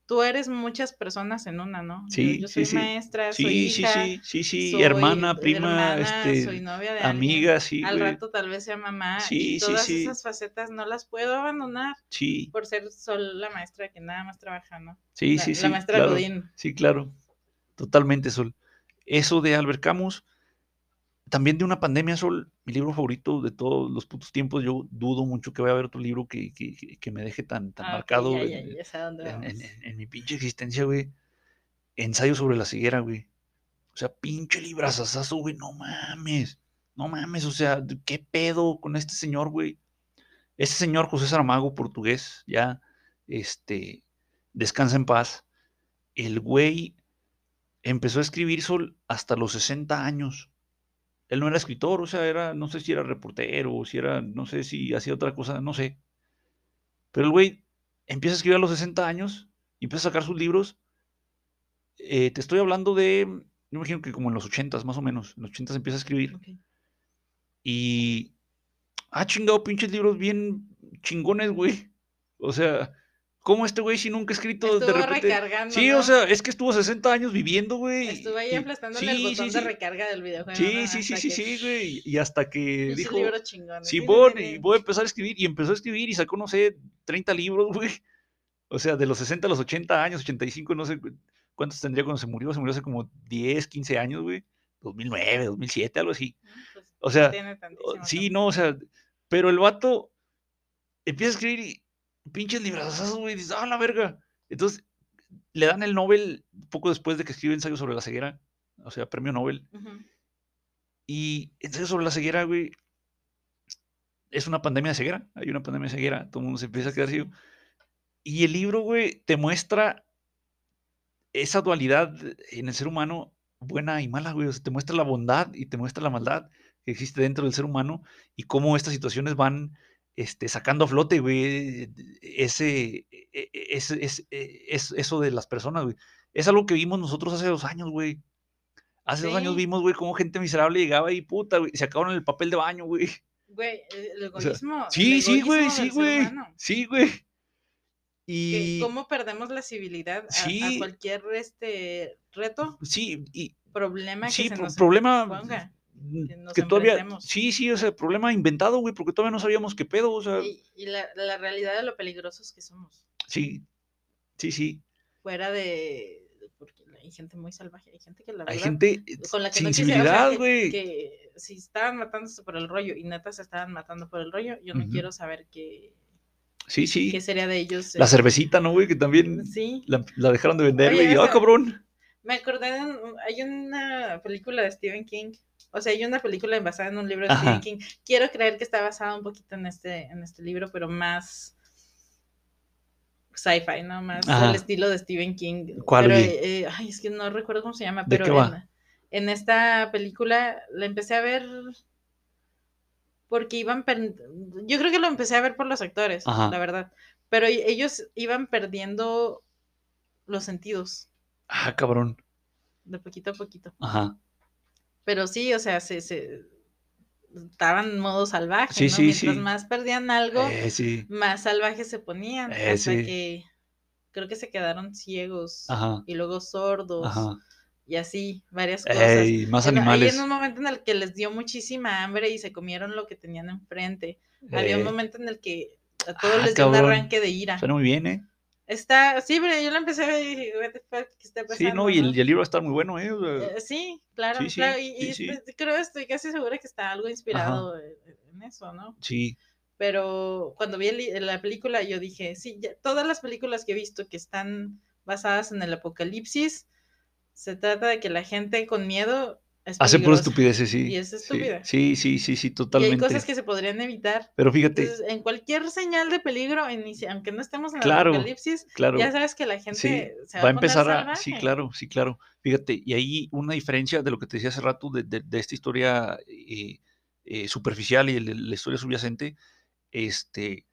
tú eres muchas personas en una, ¿no? Yo- Sí, yo, sí, soy sí. maestra, soy Sí, sí, hija, sí, sí, sí. soy hermana, prima, hermana, este, soy novia de alguien. amiga, sí, Al güey. rato tal vez sea mamá Sí, y sí, todas sí. esas facetas no las puedo abandonar Sí, por ser solo la maestra que nada más trabaja, ¿no? sí, la, sí, la sí. maestra claro. Godín. Sí, claro. Totalmente, Sol. Eso de Albert Camus, también de una pandemia, Sol, mi libro favorito de todos los putos tiempos. Yo dudo mucho que vaya a haber otro libro que, que- me deje tan, tan Ah, marcado ya, en, ya, ya sé a dónde en- en- vamos. en- en mi pinche existencia, güey. Ensayo sobre la ceguera, güey. O sea, pinche librazazazo, güey. No mames. No mames, o sea, ¿qué pedo con este señor, güey? Este señor José Saramago, portugués, ya, este, descansa en paz. El güey empezó a escribir sol hasta los 60 años. Él no era escritor, o sea, era, no sé si era reportero, o si era, no sé si hacía otra cosa, no sé. Pero el güey empieza a escribir a los 60 años y empieza a sacar sus libros. Eh, te estoy hablando de, yo me imagino que como en los 80 más o menos. En los 80 empieza a escribir. Ok. Y. Ah, chingado, pinches libros bien chingones, güey. O sea, ¿cómo este güey si nunca ha escrito de Estuvo repente? recargando. Sí, ¿no? o sea, es que estuvo 60 años viviendo, güey. Estuvo ahí y- aplastándole el sí, botón sí, de sí. recarga del videojuego. Sí, sí, sí, sí, sí, güey. Y hasta que pinches dijo, chingones. Sí, sí, Simón, sí, y sí. voy a empezar a escribir. Y empezó a escribir y sacó, no sé, 30 libros, güey. O sea, de los 60 a los 80 años, 85, no sé cu- cuántos tendría cuando se murió. Se murió hace como 10, 15 años, güey. 2009, 2007, algo así. Mm, pues, O sea, tiene Sí, tiempo. no, o sea, pero el vato empieza a escribir y pinches librazos, güey, dices, ah, la verga. Entonces, le dan el Nobel poco después de que escribe ensayo sobre la ceguera, o sea, premio Nobel. Ujú. Y ensayo sobre la ceguera, güey, es una pandemia de ceguera. Hay una pandemia de ceguera, todo el mundo se empieza a quedar ciego. Y el libro, güey, te muestra esa dualidad en el ser humano, buena y mala, güey. O sea, te muestra la bondad y te muestra la maldad que existe dentro del ser humano y cómo estas situaciones van este, sacando a flote, güey, ese, e- e- ese, ese- e- es- eso de las personas, güey. Es algo que vimos nosotros hace dos años, güey. Hace dos años vimos, güey, cómo gente miserable llegaba y puta, güey, se acabaron el papel de baño, güey. Güey, el O sea, egoísmo. el Sí, sí, güey, sí, güey. Sí, güey. Y ¿Cómo perdemos la civilidad a- cualquier este reto, sí, y problema que sí, se nos problema ponga? Mm, que nos que todavía, sí, sí, o sea, problema inventado, güey, porque todavía no sabíamos qué pedo, o sea, Y, y la, la realidad de lo peligrosos que somos. sí, sí, sí. Fuera de. Porque hay gente muy salvaje, hay gente que la verdad. Hay gente con la que sin no quisiera, o sea, sensibilidad, que- güey. que si estaban matándose por el rollo y neta se estaban matando por el rollo, yo no Ujú. quiero saber que, Sí, sí. ¿Qué sería de ellos? La eh, cervecita, ¿no, güey? Que también Sí. la, la dejaron de vender, güey. ¡Ah, sea, cabrón! Me acordé de hay una película de Stephen King. O sea, hay una película basada en un libro de. Stephen King. Quiero creer que está basada un poquito en este, en este libro, pero más sci-fi, ¿no? Más Ajá. al estilo de Stephen King. ¿Cuál, Pero, eh, ay, es que no recuerdo cómo se llama, ¿De pero en, en esta película la empecé a ver porque iban per- yo creo que lo empecé a ver por los actores, Ajá. la verdad. Pero e- ellos iban perdiendo los sentidos Ah, cabrón. de poquito a poquito. Ajá. Pero sí, o sea, se, se estaban en modo salvaje, Sí, ¿no? sí, Mientras sí. más perdían algo, Eh, más salvajes se ponían. Eh, hasta que creo que se quedaron ciegos Ajá. y luego sordos Ajá. y así, varias cosas. Ey, más En- animales. en un momento en el que les dio muchísima hambre y se comieron lo que tenían enfrente. Había un Eh, momento en el que a todos Ah, les dio un arranque de ira. Suena muy bien, ¿eh? Está, sí, pero yo lo empecé a ver y dije, what the fuck, ¿qué está pasando? Sí, no, y el, y el libro va a estar muy bueno, ¿eh? Eh, sí, claro, Sí, sí, claro. Y, sí, y estoy- creo, estoy casi segura que está algo inspirado en, en eso, ¿no? sí. Pero cuando vi el- la película, yo dije, sí, ya- todas las películas que he visto que están basadas en el apocalipsis, se trata de que la gente con miedo es Hace puras estupideces, sí. Y es sí. estúpida. Sí, sí, sí, sí, Y hay totalmente. cosas que se podrían evitar. Pero fíjate, Entonces, en cualquier señal de peligro, inicia- aunque no estemos en el Claro, apocalipsis, claro. ya sabes que la gente Sí, se va va, a empezar a, poner a... Sí, claro, sí, claro. Fíjate, y ahí una diferencia de lo que te decía hace rato de, de- de esta historia eh, eh, superficial y el- la historia subyacente, este...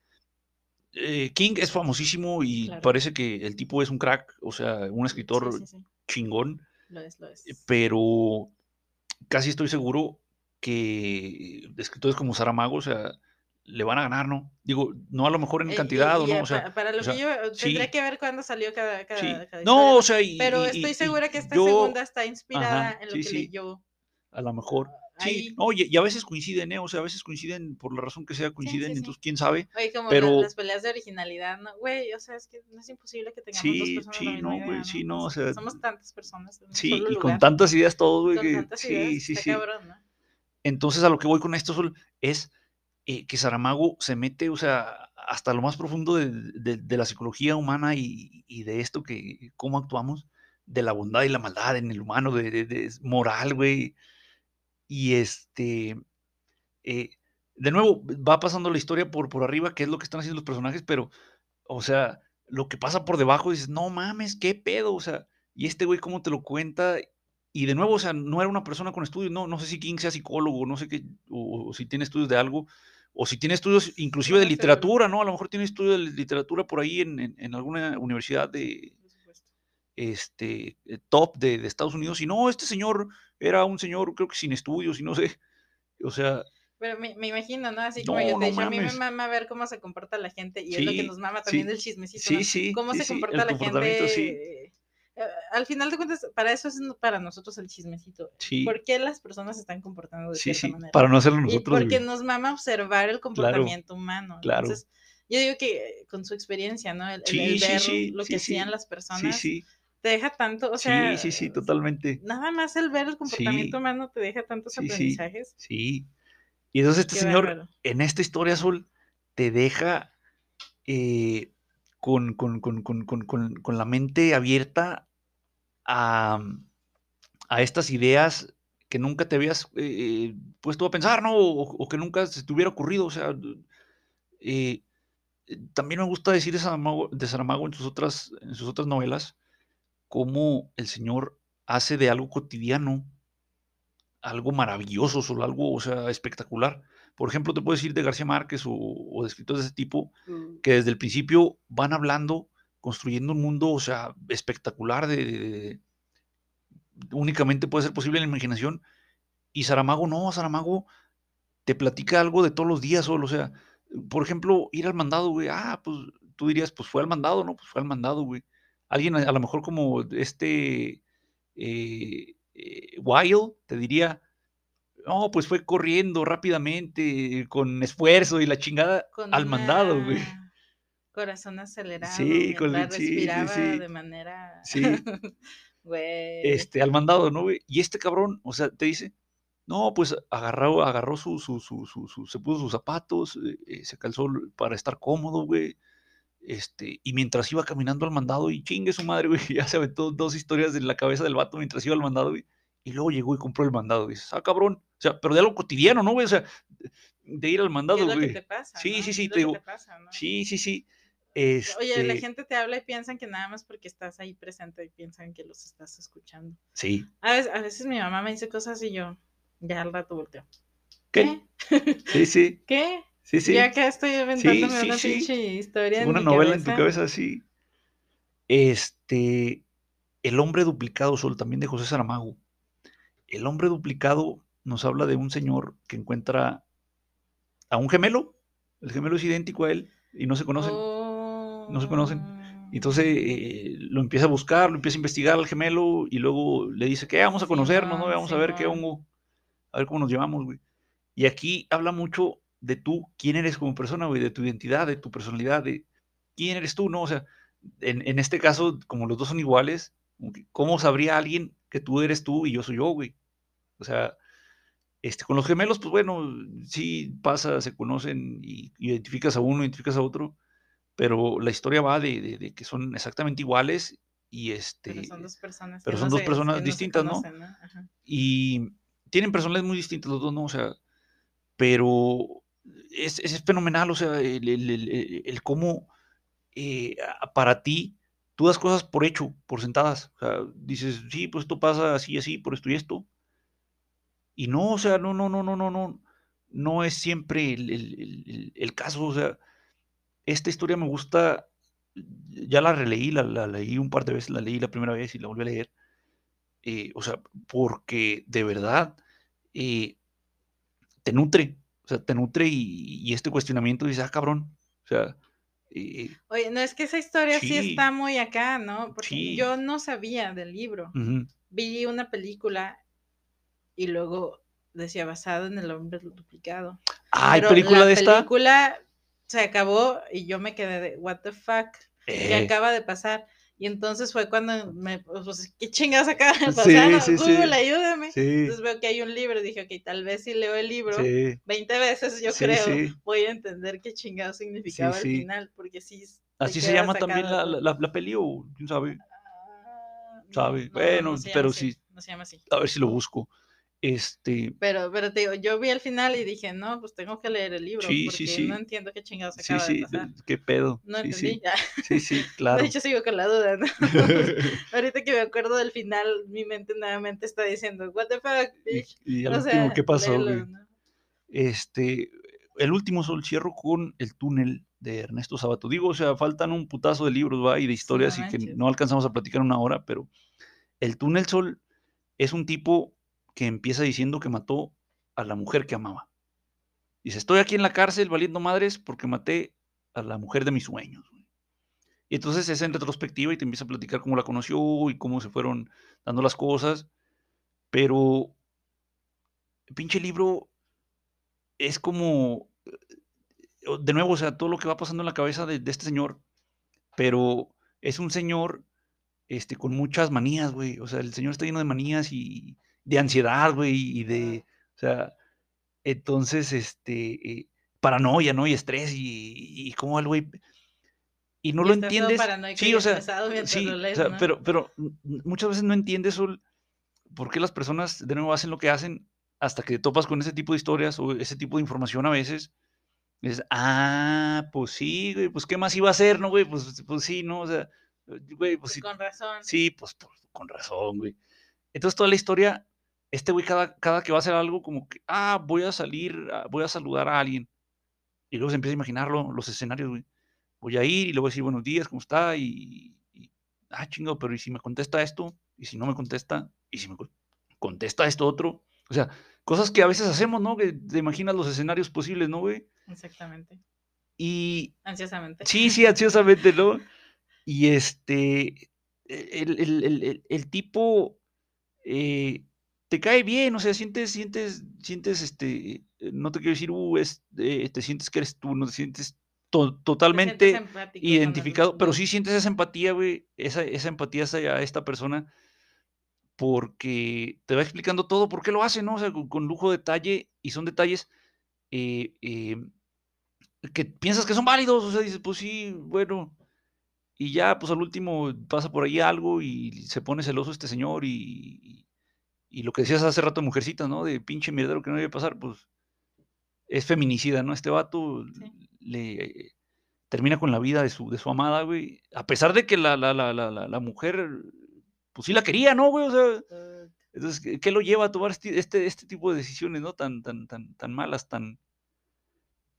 eh, King es famosísimo y Claro. parece que el tipo es un crack, o sea, un escritor sí, chingón, lo es, lo es. pero casi estoy seguro que escritores como Saramago, o sea, le van a ganar, ¿no? Digo, no a lo mejor en Eh, y- cantidad, y o no, o sea, pa- para lo o sea, que yo tendría sí. que ver cuándo salió cada, cada, sí. cada No, o sea, y, pero y- estoy y- segura que esta yo, segunda está inspirada ajá, en lo sí, que leyó. a lo mejor, sí, no, y, y a veces coinciden, ¿eh? O sea, a veces coinciden por la razón que sea, coinciden, sí, sí. entonces quién sabe. Oye, como Pero- las peleas de originalidad, ¿no? Güey, o sea, es que no es imposible que tengamos dos Sí, personas sí, la no, idea, güey, sí, no, o sea, Somos tantas personas en un Sí, solo y con tantas ideas todos, güey, con que tantas sí, ideas, sí, sí. cabrón, ¿no? Entonces a lo que voy con esto Sol, es eh, que Saramago se mete, o sea, hasta lo más profundo de, de- de la psicología humana y, y de esto que, cómo actuamos, de la bondad y la maldad en el humano, de- de moral, güey. Y este, eh, de nuevo, va pasando la historia por, por arriba, que es lo que están haciendo los personajes, pero, o sea, lo que pasa por debajo, dices, no mames, qué pedo, o sea, y este güey cómo te lo cuenta, y de nuevo, o sea, no era una persona con estudios, no, no sé si King sea psicólogo, no sé qué, o, o si tiene estudios de algo, o si tiene estudios inclusive de literatura, ¿no? A lo mejor tiene estudios de literatura por ahí en, en- en alguna universidad de este eh, top de, de Estados Unidos, y no, este señor era un señor, creo que sin estudios, y no sé, o sea, Pero me, me imagino, ¿no? Así como No, yo te no dicho, a mí me mama ver cómo se comporta la gente y es lo que Sí, nos mama sí, también del chismecito, sí, ¿no? sí, Cómo sí, se sí, comporta la gente. sí. eh, Al final de cuentas, para eso es para nosotros el chismecito. Sí, ¿Por qué las personas se están comportando de sí, cierta sí, manera? para no hacerlo Y nosotros. porque güey. nos mama observar el comportamiento humano. claro. Entonces, yo digo que eh, con su experiencia, ¿no? El, el- Sí, el sí, ver sí, lo sí, que sí, hacían las Sí, personas, sí, te deja tanto, o sea, sí, sí, sí, totalmente. nada más el ver el comportamiento Sí, humano te deja tantos sí, aprendizajes. Sí. Y entonces este Qué señor, bárbaro. en esta historia azul, te deja eh, con, con, con, con, con, con, con la mente abierta a, a estas ideas que nunca te habías eh, puesto a pensar, ¿no? O, o que nunca se te hubiera ocurrido. O sea, eh, eh, también me gusta decir de Saramago, de Saramago en, sus otras, en sus otras novelas, cómo el señor hace de algo cotidiano algo maravilloso, solo algo, o sea, espectacular. Por ejemplo, te puedo decir de García Márquez o, o de escritores de ese tipo, Mm, que desde el principio van hablando, construyendo un mundo, o sea, espectacular, de, de- de- únicamente puede ser posible en la imaginación. Y Saramago no, Saramago te platica algo de todos los días solo, o sea, por ejemplo, ir al mandado, güey, ah, pues tú dirías, pues fue al mandado, ¿no? Pues fue al mandado, güey. Alguien a, lo mejor como este eh, eh, Wilde te diría, no, pues fue corriendo rápidamente, con esfuerzo y la chingada con al mandado, güey. Corazón acelerado. Sí, con- sí, respiraba sí. de manera. Sí. Güey. este, al mandado, ¿no, güey? Y este cabrón, o sea, te dice, no, pues agarró, agarró su, su, su, su, se puso sus zapatos, eh, se calzó para estar cómodo, güey, este, y mientras iba caminando al mandado, y chingue su madre, güey, ya se aventó dos historias en la cabeza del vato mientras iba al mandado, güey. Y luego llegó y compró el mandado, güey. Ah, cabrón. O sea, pero de algo cotidiano, ¿no, güey? O sea, de ir al mandado, ¿Qué es lo güey. que te pasa? Sí, no? sí, sí, Es te digo. te pasa, ¿no? Sí, sí, sí. Oye, la Este, gente te habla y piensan que nada más porque estás ahí presente y piensan que los estás escuchando. Sí. A veces, a veces mi mamá me dice cosas y yo ya al rato volteo. ¿Qué? Sí, sí, ¿Qué? Sí, sí. Ya acá estoy inventándome sí, una sí. pinche historia. en Una mi novela en tu cabeza. sí. Este, El hombre duplicado, Sol, también de José Saramago. El hombre duplicado nos habla de un señor que encuentra a un gemelo. El gemelo es idéntico a él y no se conocen. no se conocen. Entonces eh, lo empieza a buscar, lo empieza a investigar al gemelo y luego le dice que vamos a conocernos, ¿no? Vamos a ver qué hongo, a ver cómo nos llevamos, güey. Y aquí habla mucho de tú, quién eres como persona, güey, de tu identidad, de tu personalidad, de quién eres tú, ¿no? O sea, en, en este caso, como los dos son iguales, ¿cómo sabría alguien que tú eres tú y yo soy yo, güey? O sea, este, con los gemelos, pues bueno, sí pasa, se conocen y identificas a uno, identificas a otro, pero la historia va de, de- de que son exactamente iguales y este Pero son dos personas. pero que son no dos se- personas que no se distintas, ¿no? conocen, Ajá. y tienen personalidades muy distintas los dos, ¿no? O sea, pero es, es fenomenal, o sea, el, el- el- cómo eh, para ti tú das cosas por hecho, por sentadas. O sea, dices, sí, pues esto pasa así así, por esto y esto. Y no, o sea, no, no, no, no, no, no, no es siempre el caso. O sea, esta historia me gusta, ya la releí, la, la leí un par de veces, la leí la primera vez y la volví a leer. eh, o sea, porque de verdad eh, te nutre, o sea, te nutre y, y este cuestionamiento dices, ah, cabrón, o sea, eh, Oye, no es que esa historia sí, Sí. está muy acá, ¿no? Porque Sí. yo no sabía del libro. Vi una película y luego decía basado en el hombre duplicado. Ah, ¿hay película la de esta? película se acabó y yo me quedé de, what the fuck, ¿qué Eh, acaba de pasar? Y entonces fue cuando me, pues, ¿qué chingados acaba de Sí, pasar? sí, sí. Google, ayúdame. sí, Entonces veo que hay un libro, dije, ok, tal vez si leo el libro sí, 20 veces, yo creo, voy a entender qué chingado significaba el final, porque sí. Así se llama también la, la, la- peli o quién sabe. Ah, sabe. Bueno, pero sí. No se llama así. A ver si lo busco. Este, Pero, pero te digo, yo vi el final y dije, no, pues tengo que leer el libro, Sí, porque sí, sí. no entiendo qué chingados sí, acaba sí, de pasar. qué pedo. No entendí. ya. sí, sí, claro. De hecho, sigo con la duda, ¿no? Ahorita que me acuerdo del final, mi mente nuevamente está diciendo, what the fuck, y, bitch. y al O último, sea, ¿qué pasó? léelo, güey? ¿no? Este, el último sol cierro con el túnel de Ernesto Sabato. Digo, o sea, faltan un putazo de libros, va, y de historias no y que no alcanzamos a platicar una hora, pero el túnel sol es un tipo que empieza diciendo que mató a la mujer que amaba. Dice, estoy aquí en la cárcel valiendo madres porque maté a la mujer de mis sueños. güey". Y entonces es en retrospectiva y te empieza a platicar cómo la conoció y cómo se fueron dando las cosas. Pero el pinche libro es como, eh, de nuevo, o sea, todo lo que va pasando en la cabeza de, de este señor, pero es un señor este, con muchas manías, güey. O sea, el señor está lleno de manías y de ansiedad, güey, y de, o sea, entonces, este, eh, paranoia, ¿no? Y estrés y, y cómo el güey... Y no Y lo entiendes. Sí, o sea, sí, lo o lees, sea, ¿no? pero, pero mm, muchas veces no entiendes por qué las personas de nuevo hacen lo que hacen hasta que te topas con ese tipo de historias o ese tipo de información a veces. Es, ah, pues sí, güey, pues qué más iba a hacer, ¿no, güey? Pues, pues sí, ¿no? O sea, güey, pues Pues sí, con razón. sí, pues, pues, con razón, güey. Entonces toda la historia, este güey cada, cada que va a hacer algo como que, ah, voy a salir, ah, voy a saludar a alguien. Y luego se empieza a imaginarlo, los escenarios, güey. Voy a ir y le voy a decir buenos días, ¿cómo está? Y, y, ah, chingo, pero ¿y si me contesta esto? ¿Y si no me contesta? ¿Y si me co- contesta esto otro? O sea, cosas que a veces hacemos, ¿no? Que te imaginas los escenarios posibles, ¿no, güey? Exactamente. Y Ansiosamente. sí, sí, ansiosamente, ¿no? Y este, el, el- el- el- el tipo eh, te cae bien, o sea, sientes, sientes, sientes, este, eh, no te quiero decir, uh, es, eh, te sientes que eres tú, no te sientes to- Te totalmente sientes identificado, pero sí sientes esa empatía, güey, esa, esa empatía hacia esta persona, porque te va explicando todo por qué lo hace, ¿no? O sea, con, con lujo de detalle, y son detalles eh, eh, que piensas que son válidos, o sea, dices, pues sí, bueno, Y ya, pues al último pasa por ahí algo y se pone celoso este señor y, y lo que decías hace rato, mujercita, ¿no? De pinche mierdero que no debe pasar, pues es feminicida, ¿no? Este vato le termina con la vida de su, de su amada, güey. A pesar de que la, la, la, la, la mujer, pues sí la quería, ¿no, güey? O sea, entonces, ¿qué, lo lleva a tomar este, este, este, tipo de decisiones, ¿no? Tan, tan, tan, tan malas, tan...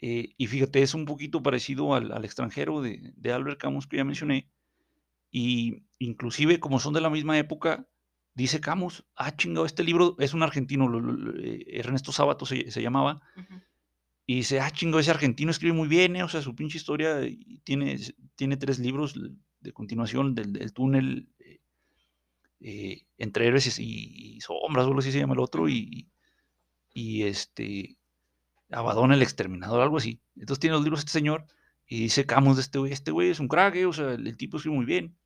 Eh, y fíjate, es un poquito parecido al, al extranjero de, de, Albert Camus que ya mencioné. Y inclusive, como son de la misma época, dice Camus, ah, chingado, este libro es un argentino, eh, Ernesto Sábato se, se llamaba. Y dice, ah, chingo, ese argentino escribe muy bien, eh, o sea, su pinche historia tiene, tiene tres libros de continuación del, túnel eh, entre héroes y, sombras, o algo así se llama el otro, y, y este, Abadón el exterminador, algo así. Entonces tiene los libros este señor y dice Camus de este güey, este güey es un crack, o sea, el, tipo escribe muy bien.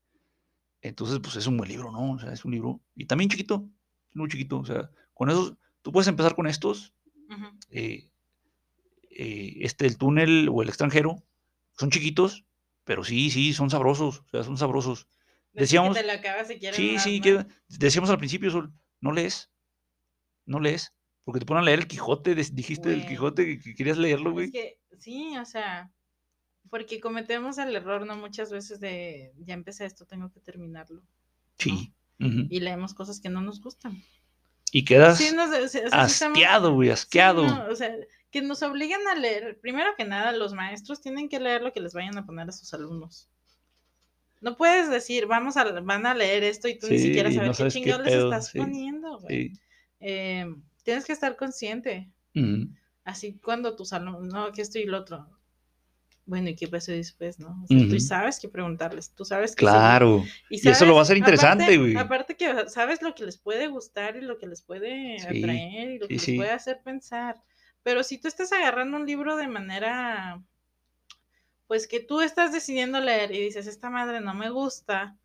Entonces, pues es un buen libro, ¿no? O sea, es un libro, y también chiquito, muy chiquito, o sea, con esos, tú puedes empezar con estos, eh, este, el túnel o el extranjero, son chiquitos, pero sí, sí, son sabrosos, o sea, son sabrosos. Decíamos, sí, sí, que, decíamos al principio, Sol, no lees, no lees, porque te ponen a leer el Quijote, dijiste el Quijote que, querías leerlo, güey. sí, o sea, porque cometemos el error, ¿no? Muchas veces de, ya empecé esto, tengo que terminarlo. Sí. Y leemos cosas que no nos gustan. Y quedas asqueado, güey, asqueado. o sea, que nos obligan a leer, primero que nada, los maestros tienen que leer lo que les vayan a poner a sus alumnos. No puedes decir, vamos a, van a leer esto y tú ni siquiera sabes, qué chingados les estás poniendo, güey. Eh, tienes que estar consciente. Así cuando tus alumnos, no, que esto y lo otro. Bueno, ¿y qué pasó después, no? O sea, Tú sabes qué preguntarles, tú sabes que Claro, y, eso lo va a hacer interesante, güey. Aparte, que sabes lo que les puede gustar y lo que les puede atraer y lo que les puede hacer pensar. Pero si tú estás agarrando un libro de manera, pues que tú estás decidiendo leer y dices, esta madre no me gusta,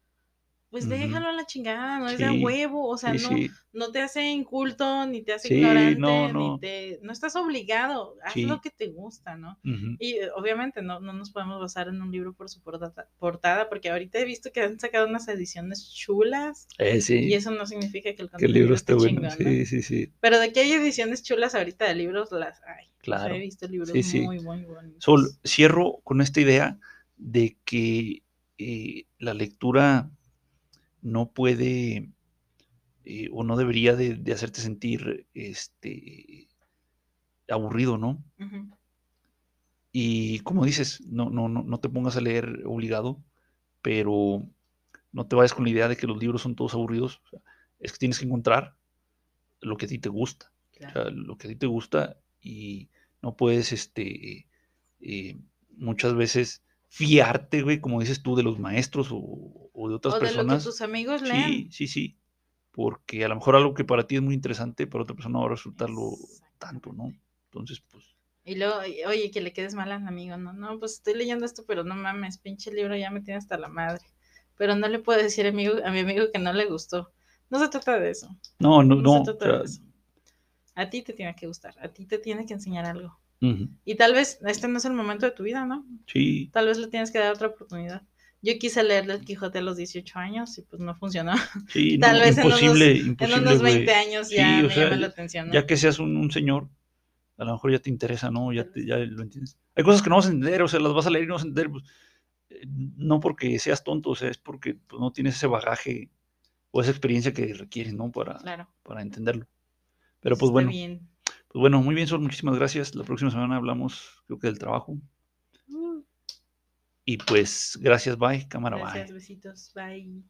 pues déjalo a la chingada, no es de huevo, o sea, no, no te hace inculto, ni te hace ignorante, ni te, no estás obligado, haz lo que te gusta, ¿no? Y eh, obviamente no, no nos podemos basar en un libro por su portada, porque ahorita he visto que han sacado unas ediciones chulas, eh, y eso no significa que el, libro esté bueno, sí, sí, sí. Pero de que hay ediciones chulas ahorita de libros, las hay. Claro. he visto libros muy, muy bonitos. Sol, cierro con esta idea de que eh, la lectura no puede eh, o no debería de, hacerte sentir este, aburrido, ¿no? Y como dices, no, no, no, no te pongas a leer obligado, pero no te vayas con la idea de que los libros son todos aburridos. es que tienes que encontrar lo que a ti te gusta. lo que a ti te gusta y no puedes, este, eh, muchas veces fiarte, güey, como dices tú, de los maestros o, de otras o personas. De lo que tus amigos leen. Sí, sí, sí. Porque a lo mejor algo que para ti es muy interesante, para otra persona va a resultarlo tanto, ¿no? Entonces, pues. Y luego, oye, que le quedes mal al amigo, ¿no? No, pues estoy leyendo esto, pero no mames, pinche libro ya me tiene hasta la madre. Pero no le puedo decir a, amigo, a mi amigo que no le gustó. No se trata de eso. No, no, no. Se trata de eso. A ti te tiene que gustar, a ti te tiene que enseñar algo. Y tal vez este no es el momento de tu vida, ¿no? Sí. Tal vez le tienes que dar otra oportunidad. Yo quise leer El Quijote a los 18 años y pues no funcionó. Sí, Tal vez imposible, en, unos, en unos 20 años ya me llama la atención. Ya que seas un, señor, a lo mejor ya te interesa, ¿no? Ya, ya lo entiendes. Hay cosas que no vas a entender, o sea, las vas a leer y no vas a entender, pues, eh, no porque seas tonto, o sea, es porque pues, no tienes ese bagaje o esa experiencia que requieres, ¿no? Para, para entenderlo. Pero pues bueno. Bien. Pues bueno, muy bien, Sol, muchísimas gracias. La próxima semana hablamos, creo que del trabajo. Y pues, gracias, bye, cámara, bye. Gracias, besitos, bye.